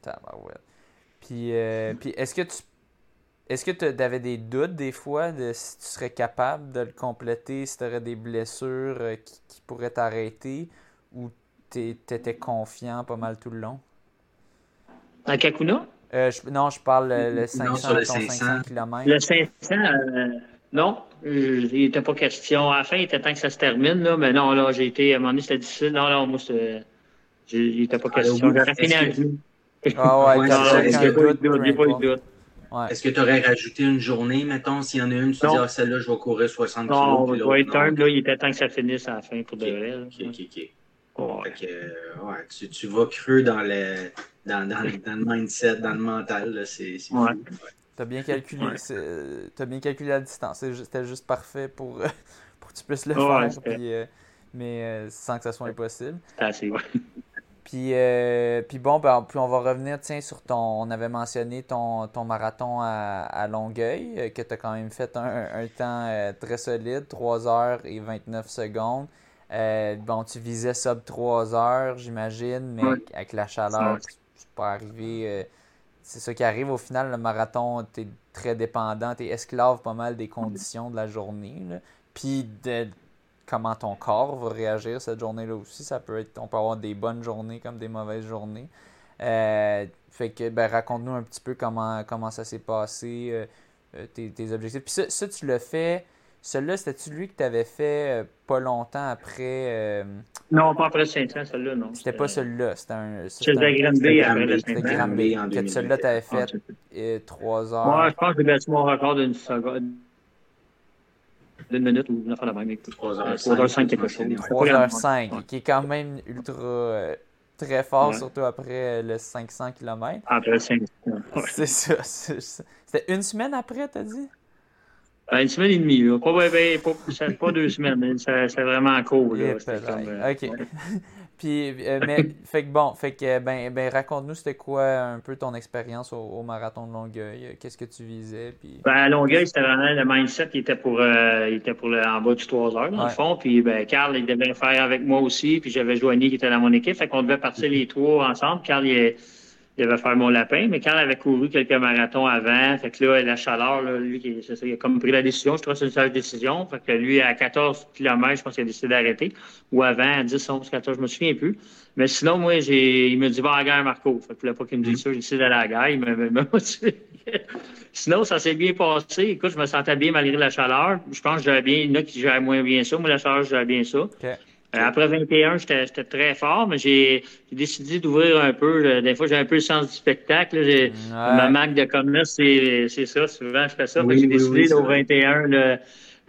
Ouais. Puis, euh, puis est-ce que tu est-ce que tu avais des doutes des fois de si tu serais capable de le compléter, si tu aurais des blessures euh, qui, qui, pourraient t'arrêter ou tu étais confiant pas mal tout le long? À Kakuna? Euh, non, je parle le, 500, le 500 km. Le 500, non, euh, il n'était pas question. À la fin, il était temps que ça se termine, là, mais non, là, j'ai été, à un moment donné, c'était difficile. Non, non, moi, c'était. Il n'était pas ah, question. Fini à Ah ouais, Est-ce que tu aurais rajouté une journée, mettons, s'il y en a une, tu dis, ah, celle-là, je vais courir 60 kg. Non, ouais, là, il était temps que ça finisse à la fin pour de vrai. OK, OK, OK. Ouais. que, ouais, tu, tu, vas creux dans le, dans, dans, dans le mindset, dans le mental. C'est, ouais. T'as bien calculé, as bien calculé la distance. C'était juste parfait pour, pour que tu puisses le faire, euh, mais euh, sans que ça soit impossible. assez, ouais. Puis, euh, puis bon, ben, puis on va revenir tiens, sur ton. On avait mentionné ton, ton marathon à, à Longueuil, que tu as quand même fait un, un temps très solide, 3 heures et 29 secondes. bon, tu visais sub 3 heures, j'imagine, mais avec la chaleur, peux arriver c'est ça qui arrive au final, le marathon, tu es très dépendant, tu es esclave pas mal des conditions de la journée. Puis de comment ton corps va réagir cette journée-là aussi. Ça peut être, on peut avoir des bonnes journées comme des mauvaises journées. Euh, fait que ben, raconte-nous un petit peu comment, comment ça s'est passé, euh, euh, tes, objectifs. Puis ça, tu l'as fait celui-là, c'était-tu lui que tu avais fait euh, pas longtemps après. Euh, non, pas après 500, celui-là, non. C'était pas celui-là. C'était un. C'était Granby après le 500. C'était Granby. Celui-là, tu avais fait 3 heures. Moi, je pense que j'ai battu mon record d'une seconde. D'une minute ou une affaire la même. 3h05 quelque chose. 3h05, qui est quand même ultra. Euh, très fort, surtout après le 500 km. Après le 500. C'est ça. C'était une semaine après, t'as dit? Ben, une semaine et demie, là. Pas, ben, pas, pas deux semaines, c'est vraiment court. Là. Euh, OK. Puis, euh, mais, fait que bon, fait que, ben, ben raconte-nous, c'était quoi un peu ton expérience au, marathon de Longueuil? Qu'est-ce que tu visais? Puis... Ben, à Longueuil, c'était vraiment le mindset, il était pour, euh, il était pour le, en bas du 3 heures, dans le fond. Puis, ben, Carl, il devait le faire avec moi aussi. Puis, j'avais Joanie qui était dans mon équipe. Fait qu'on devait partir les trois ensemble. Carl, il est il devait faire mon lapin. Mais quand il avait couru quelques marathons avant, fait que là, la chaleur, là, lui, il a comme pris la décision. Je crois que c'est une sage décision. Fait que lui, à 14 km, je pense qu'il a décidé d'arrêter. Ou avant, à 10, 11, 14, je me souviens plus. Mais sinon, moi, j'ai, il me dit, va à la guerre, Marco. Fait que là, pas qu'il me dise ça, j'ai décidé d'aller à la guerre. Il m'a sinon, ça s'est bien passé. Écoute, je me sentais bien malgré la chaleur. Je pense que j'avais bien, il y en a qui géraient moins bien ça. Moi, la chaleur, j'avais bien ça. Après 21, j'étais très fort, mais j'ai décidé d'ouvrir un peu. Euh, des fois, j'ai un peu le sens du spectacle. Ma marque de commerce, c'est ça. Souvent, je fais ça. j'ai décidé au 21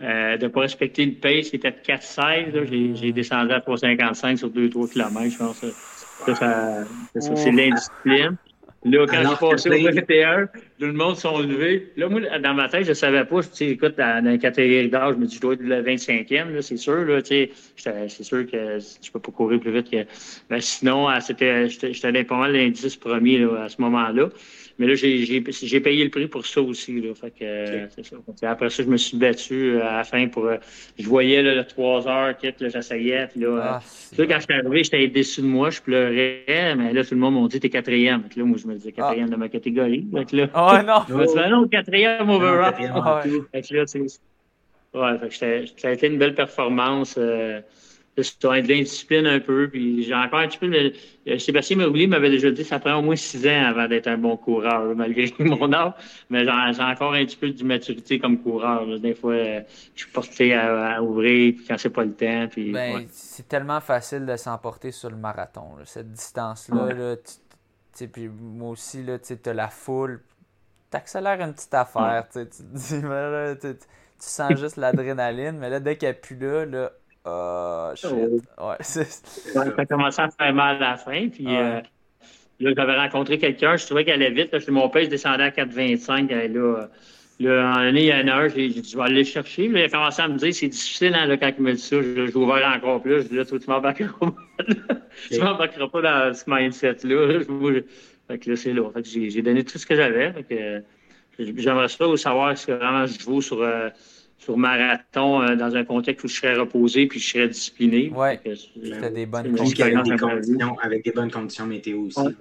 euh, de ne pas respecter le pace qui était de 4,16. J'ai descendu à 3,55 sur 2-3 km, je pense. Ça, ça, ça c'est l'indiscipline. Là, quand j'ai passé au 21, tout le monde sont levés. Là, moi, dans ma tête, je savais pas. Tu sais, écoute, dans, la catégorie d'âge, je me dis, je dois être le 25e, c'est sûr. Là, tu sais, c'est sûr que je peux pas courir plus vite que. Mais sinon, c'était, j'étais pas mal l'indice premier là, à ce moment-là. Mais là, j'ai payé le prix pour ça aussi. Là. Fait que, c'est ça. Après ça, je me suis battu euh, à la fin pour. Euh, je voyais là, le 3 heures, j'essayais. Puis là, ah, euh, quand je suis arrivé, j'étais déçu de moi, je pleurais. Mais là, tout le monde m'a dit T'es quatrième. Là, moi, je me disais quatrième de ma catégorie. Fait que là, oh non! Je me disais, non, quatrième overall. Fait que là, c'est. Ouais, fait que ça a été une belle performance. Euh, de l'indiscipline un peu. Puis j'ai encore un petit peu. De, Sébastien Marouli m'avait déjà dit que ça prend au moins six ans avant d'être un bon coureur, malgré mon âge. Mais j'ai encore un petit peu de maturité comme coureur. Des fois, je suis porté à, ouvrir puis quand c'est pas le temps. Puis, ben, C'est tellement facile de s'emporter sur le marathon. Cette distance-là, là, puis moi aussi, tu as la foule. T'accélères une petite affaire. Tu, tu, sens juste l'adrénaline, mais là, dès qu'elle plus là, là ah, shit. Ouais, ça a commencé à faire mal à la fin. Puis euh, là, j'avais rencontré quelqu'un, je trouvais qu'elle allait vite. Là, mon père, je descendais à 4,25. Là, là, en année, il y a une heure, j'ai dit, je vais aller le chercher. Là, il a commencé à me dire, c'est difficile hein, là, quand il me dit ça. Je, je ouvert encore plus. Je dis, là, tu m'embarqueras pas. tu m'embarqueras pas dans ce mindset-là. Fait que là, c'est là. Fait que j'ai donné tout ce que j'avais. J'aimerais ça savoir ce que vraiment je vaux sur. Euh, sur marathon euh, dans un contexte où je serais reposé puis je serais discipliné. Oui, c'était des bonnes conditions. Avec des, bonnes conditions météo aussi.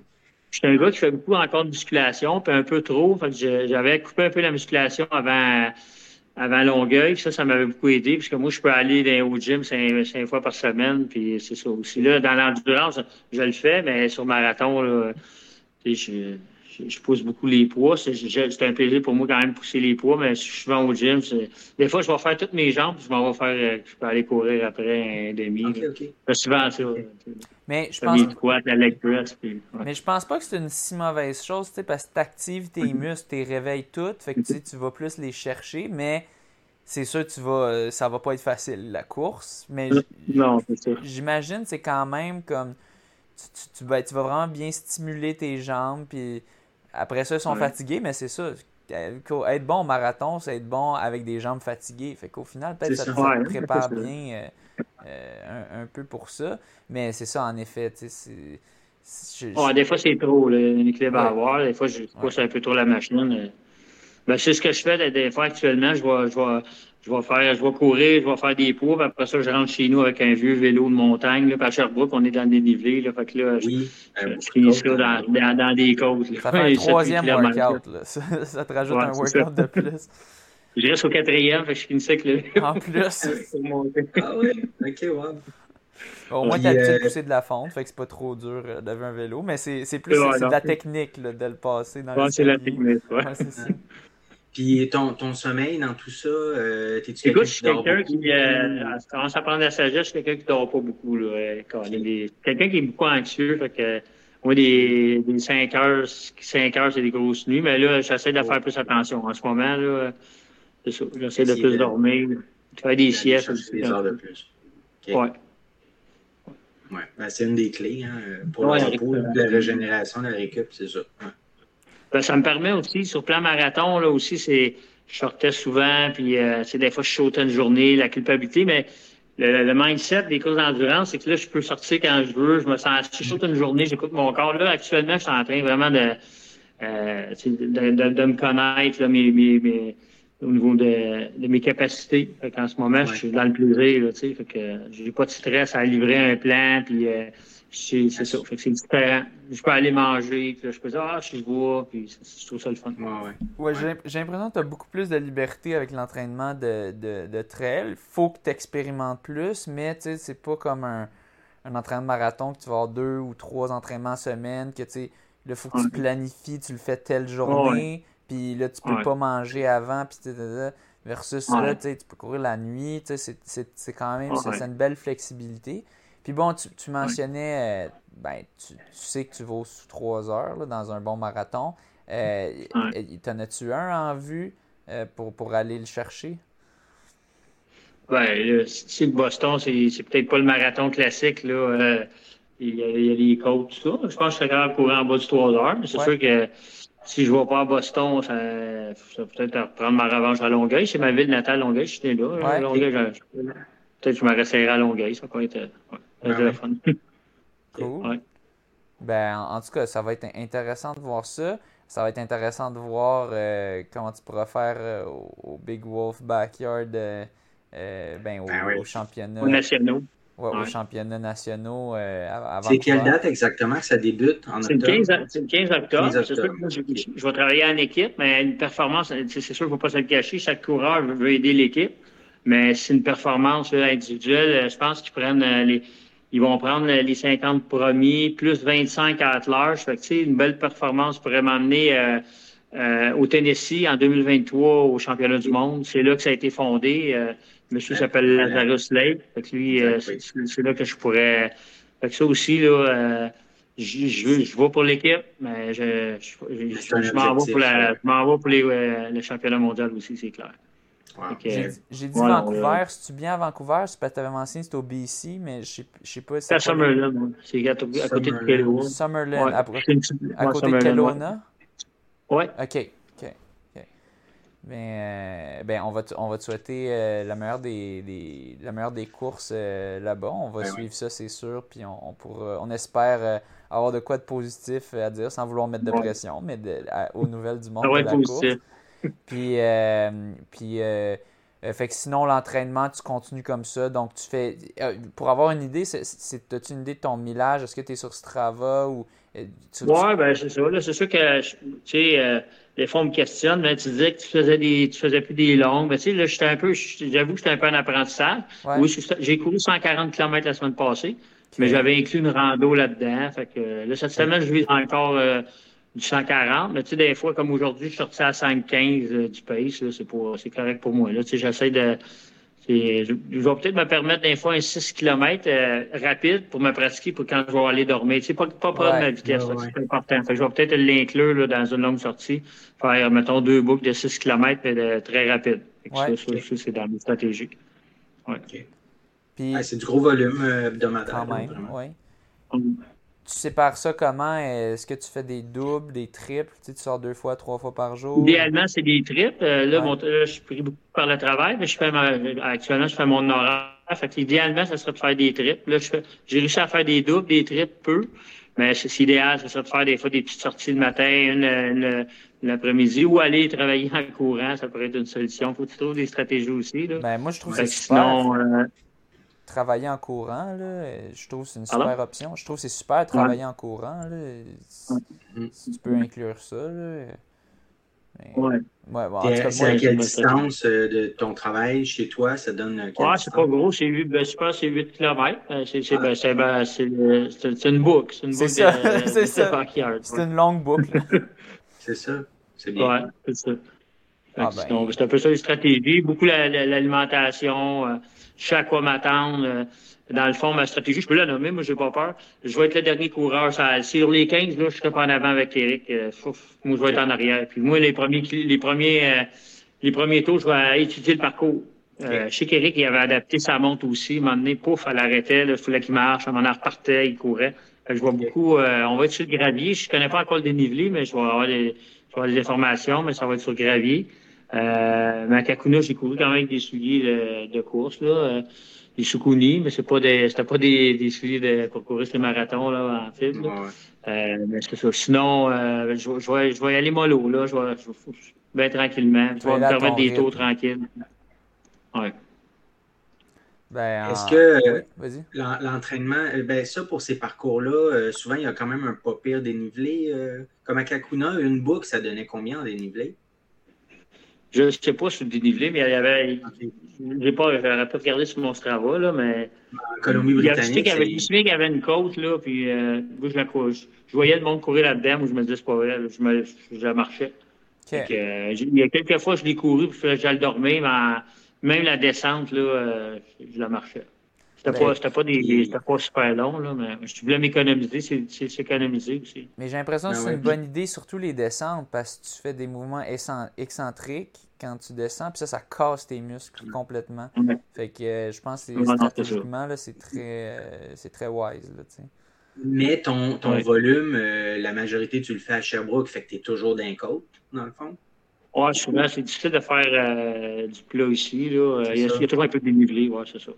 Je suis un gars qui fait beaucoup encore de musculation, puis un peu trop. j'avais coupé un peu la musculation avant, avant Longueuil. Ça, ça m'avait beaucoup aidé, puisque moi, je peux aller au gym cinq, fois par semaine, puis c'est ça aussi. Là, dans l'endurance, je le fais, mais sur marathon, là, je, je, pousse beaucoup les poids. C'est un plaisir pour moi quand même de pousser les poids, mais je suis au gym, des fois, je vais faire toutes mes jambes, puis je m'en vais faire, euh, je peux aller courir après un demi. Okay, souvent ça. Mais je pense. Mais je pense pas que c'est une si mauvaise chose, parce que tu actives tes mm-hmm. muscles, tes réveils toutes, fait que tu vas plus les chercher, mais c'est sûr tu vas euh, ça va pas être facile la course mais non c'est j'imagine c'est quand même comme tu, vas, tu vas vraiment bien stimuler tes jambes puis après ça, ils sont fatigués, mais c'est ça. Être bon au marathon, c'est être bon avec des jambes fatiguées. Fait qu'au final, peut-être ça, te prépare bien euh, euh, un, peu pour ça. Mais c'est ça, en effet. des fois, c'est trop, l'équilibre à avoir. Des fois, je pousse un peu trop la machine. Euh. Ben, c'est ce que je fais des fois actuellement. Je vois, je vois, je vais faire, je vais courir, je vais faire des poids, puis après ça, je rentre chez nous avec un vieux vélo de montagne. Là, puis à Sherbrooke, on est dans le dénivelé. Là, fait que là, je, finis ça dans, dans, dans, des côtes. Ça fait un troisième workout. Là. Ça, ça, te rajoute un workout de plus. Je reste au quatrième, fait que je finis ça avec le En plus. ah oui, ok, wow. au moins, tu as euh... poussé de la fonte, fait que c'est pas trop dur euh, d'avoir un vélo, mais c'est plus c'est de la technique là, de le passer dans ouais, c'est la technique, ouais. ouais c'est ça. Puis ton, ton sommeil dans tout ça, euh, t'es-tu Écoute, je suis quelqu'un qui euh, à prendre la sagesse, je suis quelqu'un qui dort pas beaucoup. Là, euh, quelqu'un qui est beaucoup anxieux, fait que moi, des, des 5 heures, 5 heures, c'est des grosses nuits, mais là, j'essaie de faire plus attention. En ce moment, là, c'est ça. J'essaie de plus dormir, faire des siestes. Des heures de plus. Okay. Ouais. Ouais. Ben, c'est une des clés hein, pour ouais, le repos, la régénération, la récup, c'est ça. Ouais. Ben, ça me permet aussi, sur plan marathon, là aussi, c'est, je sortais souvent, puis euh, des fois, je sautais une journée, la culpabilité, mais le, mindset des courses d'endurance, c'est que là, je peux sortir quand je veux, je me sens, je saute une journée, j'écoute mon corps. Là, actuellement, je suis en train vraiment de, euh, de, de, de, me connaître, là, mes, mes, mes, au niveau de, de mes capacités. Fait qu'en ce moment, je suis dans le plaisir, là, tu sais, fait que j'ai pas de stress à livrer un plan, puis euh, C'est ça. c'est différent. Je peux aller manger, puis là, je peux dire, ah, je vois, puis je trouve ça le fun. Ouais, j'ai l'impression que tu as beaucoup plus de liberté avec l'entraînement de, de, de trail. faut que tu expérimentes plus, mais tu sais, c'est pas comme un, un entraînement marathon que tu vas avoir deux ou trois entraînements semaine, que tu sais, il faut que tu planifies, tu le fais telle journée, puis là, tu peux pas manger avant, puis versus là, tu peux courir la nuit, c'est quand même, c'est une belle flexibilité. Puis bon, tu, tu mentionnais, euh, ben, tu, sais que tu vas sous trois heures là, dans un bon marathon. Euh, T'en as-tu un en vue euh, pour, pour aller le chercher? Ben, si le Boston, c'est peut-être pas le marathon classique. Là, il, y a, il, y a, les côtes, tout ça. Je pense que je serais courir en bas de 3 heures, mais c'est sûr que si je ne vais pas à Boston, ça, ça peut-être prendre ma revanche à Longueuil. C'est ma ville natale, Longueuil, je suis né là. Longueuil, peut-être que je me resterai à Longueuil. Ça va être, ouais, fun. Cool. Ben, en, tout cas, ça va être intéressant de voir ça. Ça va être intéressant de voir euh, comment tu pourras faire euh, au, Big Wolf Backyard, euh, ben, au, ben au, championnat. Aux nationaux. Ouais, Aux championnats nationaux avant. C'est quelle date exactement que ça débute en octobre? C'est le 15, octobre. je, vais travailler en équipe, mais une performance, c'est sûr qu'il ne faut pas se le cacher. Chaque coureur veut aider l'équipe. Mais c'est une performance individuelle. Je pense qu'ils prennent les ils vont prendre les 50 premiers, plus 25 à large. Fait que, une belle performance pourrait m'amener euh, euh, au Tennessee en 2023 au championnat du monde. C'est là que ça a été fondé. Euh, monsieur s'appelle Lazarus Lake. Fait que lui, c'est là que je pourrais. Fait que ça aussi, là, je, je, je vais pour l'équipe, mais je, je, m'en vais pour, la, pour les, le championnat mondial aussi, c'est clair. J'ai dit Vancouver. Si tu viens à Vancouver, c'est parce que tu avais mentionné c'était au BC, mais je ne sais pas. C'est à Summerlin. C'est à, côté de Kelowna. Summerlin. À, côté de Kelowna? Oui. OK. OK. Ben, euh, ben, on, va on va te souhaiter euh, la, meilleure des, des, la meilleure des courses euh, là-bas. On va ben suivre ça, c'est sûr. Puis on, on, pourra, on espère avoir de quoi de positif à dire sans vouloir mettre de pression, mais aux nouvelles du monde de la course puis, euh, puis euh, euh, fait que sinon, l'entraînement, tu continues comme ça. Donc, tu fais. pour avoir une idée, as-tu une idée de ton millage? Est-ce que tu es sur Strava ou. Oui, ben, c'est ça. C'est sûr que, tu sais, les fois, on me questionnent, mais tu disais que tu faisais des, tu faisais plus des longues. Mais tu sais, là, j'étais un peu, j'avoue que j'étais un peu en apprentissage. Oui, j'ai couru 140 km la semaine passée, mais j'avais inclus une rando là-dedans. Fait que, là, cette semaine, je vis encore du 140. Mais tu sais, des fois, comme aujourd'hui, je suis sorti à 5,15 euh, du pace. C'est correct pour moi. Là, tu sais, j'essaie de. Je, je vais peut-être me permettre des fois un 6 km euh, rapide pour me pratiquer pour quand je vais aller dormir. Tu sais, pas, pas prendre ma vitesse, c'est important. Fait je vais peut-être l'inclure dans une longue sortie, faire, mettons, deux boucles de 6 km mais de, très rapide. Ça, ça, c'est dans mes stratégies. Ouais. Puis, c'est du gros volume euh, hebdomadaire. Quand même, oui. Tu sépares ça comment? Est-ce que tu fais des doubles, des triples? Tu, sais, tu sors deux fois, trois fois par jour? Idéalement, c'est des triples. Euh, là, je suis pris beaucoup par le travail, mais je fais actuellement, je fais mon horaire. Fait idéalement, ça serait de faire des triples. Là, j'ai réussi à faire des doubles, des triples, peu. Mais c'est idéal, ça serait de faire des fois des petites sorties le matin, une, l'après-midi, ou aller travailler en courant. Ça pourrait être une solution. Faut que tu trouves des stratégies aussi. Là. Ben, moi, je trouve que c'est super. Euh, travailler en courant, là, je trouve que c'est une super option. Je trouve que c'est super travailler en courant. Là. Si, tu peux inclure ça. Là. Ouais. ouais c'est à quelle distance euh, de ton travail chez toi? Ça donne euh, Ouais, c'est pas gros. C'est 8, ben, c'est 8 km. Euh, c'est ah. ben, ben, c'est une boucle. C'est une boucle ça. c'est ça. C'est une longue boucle. c'est ça. C'est bien. Ouais, c'est ça. Ah, ben. C'est un peu ça les stratégies. Beaucoup l'alimentation je sais à quoi m'attendre. Euh, dans le fond, ma stratégie, je peux la nommer, moi, j'ai pas peur. Je vais être le dernier coureur. sur les 15, là, je serai pas en avant avec Eric. Euh, moi, je vais être en arrière. Puis moi, les premiers, les premiers, euh, les premiers tours, je vais étudier le parcours. Euh, je sais qu'Éric, il avait adapté sa montre aussi. À un moment donné, pouf, elle arrêtait. il fallait qu'il marche. À un moment donné, repartait, il courait. je vois beaucoup. on va être sur le gravier. Je connais pas encore le dénivelé, mais je vais avoir des, je vais avoir des informations, mais ça va être sur le gravier. Euh, mais à Kakuna, j'ai couru quand même avec des souliers de, course, là. Euh, des Sukuni, mais c'est pas des, c'était pas des, des souliers de, pour courir sur les marathons, là, en fibre. Euh, mais c'est ça. Sinon, euh, je, je, vais, je vais y aller mollo, là. Je vais, je vais, bien tranquillement. Je vais me permettre des tours tranquilles. Ouais. Ben, Est-ce que l'entraînement, ben, ça pour ces parcours-là, souvent il y a quand même un pas pire dénivelé. comme à Kakuna, une boucle, ça donnait combien en dénivelé? Je ne sais pas sur le dénivelé, mais il y avait. Je n'ai pas, pas regardé sur mon Strava, là, mais. Colombie-Britannique. Je qu'il y avait une côte, là, puis euh, je, je, voyais le monde courir là-dedans, où je me disais, c'est pas vrai, je, me, je marchais. Euh, il y a quelques fois, je l'ai couru, puis je le dormais, mais même la descente, là, euh, je la marchais. C'était ben, pas, pas, des, pas super long, là, mais je voulais m'économiser, c'est s'économiser aussi. Mais j'ai l'impression que ben c'est une bonne idée, surtout les descentes, parce que tu fais des mouvements excentriques quand tu descends, puis ça, ça casse tes muscles complètement. Fait que euh, je pense que stratégiquement, c'est très, euh, c'est très wise. Là, mais ton, ton volume, euh, la majorité, tu le fais à Sherbrooke, fait que tu es toujours d'un côte, dans le fond? Ouais, souvent, c'est difficile de faire du plat ici. Là. Il, y a, toujours un peu de dénivelé, ouais, c'est ça.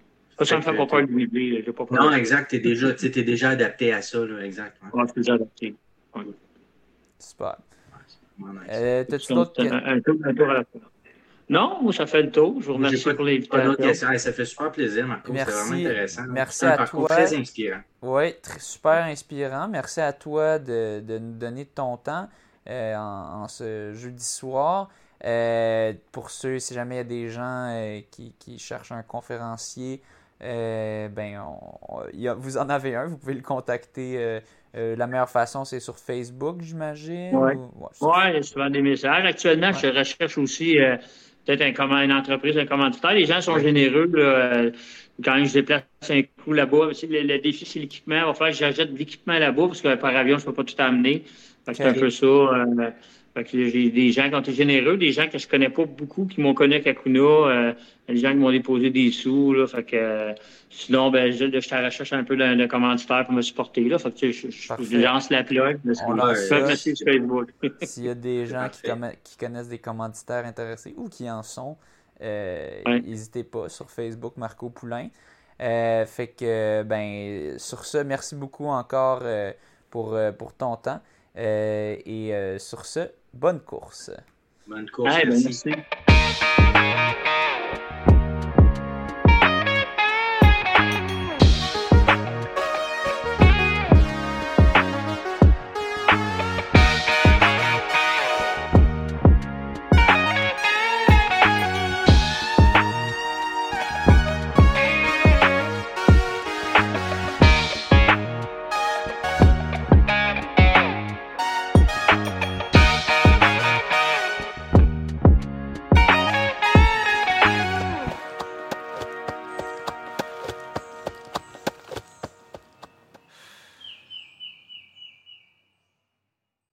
Ça, ne me fait pas peur de. Pas non, exact, tu es, es, déjà adapté à ça, là, exact. Ouais, je suis déjà adapté. Super. Euh, T'as-tu d'autres questions? Un, tour, un tour à la fois. Non, ça fait le tour. Je vous remercie pour l'invitation. Ça fait super plaisir, Marco. C'est vraiment intéressant. Merci à toi. très inspirant. Oui, super inspirant. Merci à toi de, de nous donner ton temps euh, en, ce jeudi soir. Euh, pour ceux, si jamais il y a des gens euh, qui, qui, cherchent un conférencier, ben, vous en avez un, vous pouvez le contacter. la meilleure façon, c'est sur Facebook, j'imagine? Oui, ouais, ouais, souvent des messages. Actuellement, je recherche aussi peut-être un, une entreprise, un commanditaire. Les gens sont généreux. Là, quand je déplace un coup là-bas, le, défi, c'est l'équipement. Il va falloir que j'achète de l'équipement là-bas parce que par avion, je ne peux pas tout amener. C'est un peu ça. Euh, j'ai des gens qui ont été généreux, des gens que je connais pas beaucoup qui m'ont connu à Kakuna, euh, des gens qui m'ont déposé des sous. Là, fait que, sinon, ben, je, je suis à la recherche un peu d'un commanditaire pour me supporter. Là, fait que, je, lance la plug. S'il y a des gens qui, qui, connaissent des commanditaires intéressés ou qui en sont, euh, n'hésitez pas sur Facebook Marco Poulain. Euh, fait que, ben, sur ce, merci beaucoup encore euh, pour, pour ton temps. et sur ce, bonne course. Bonne course. merci.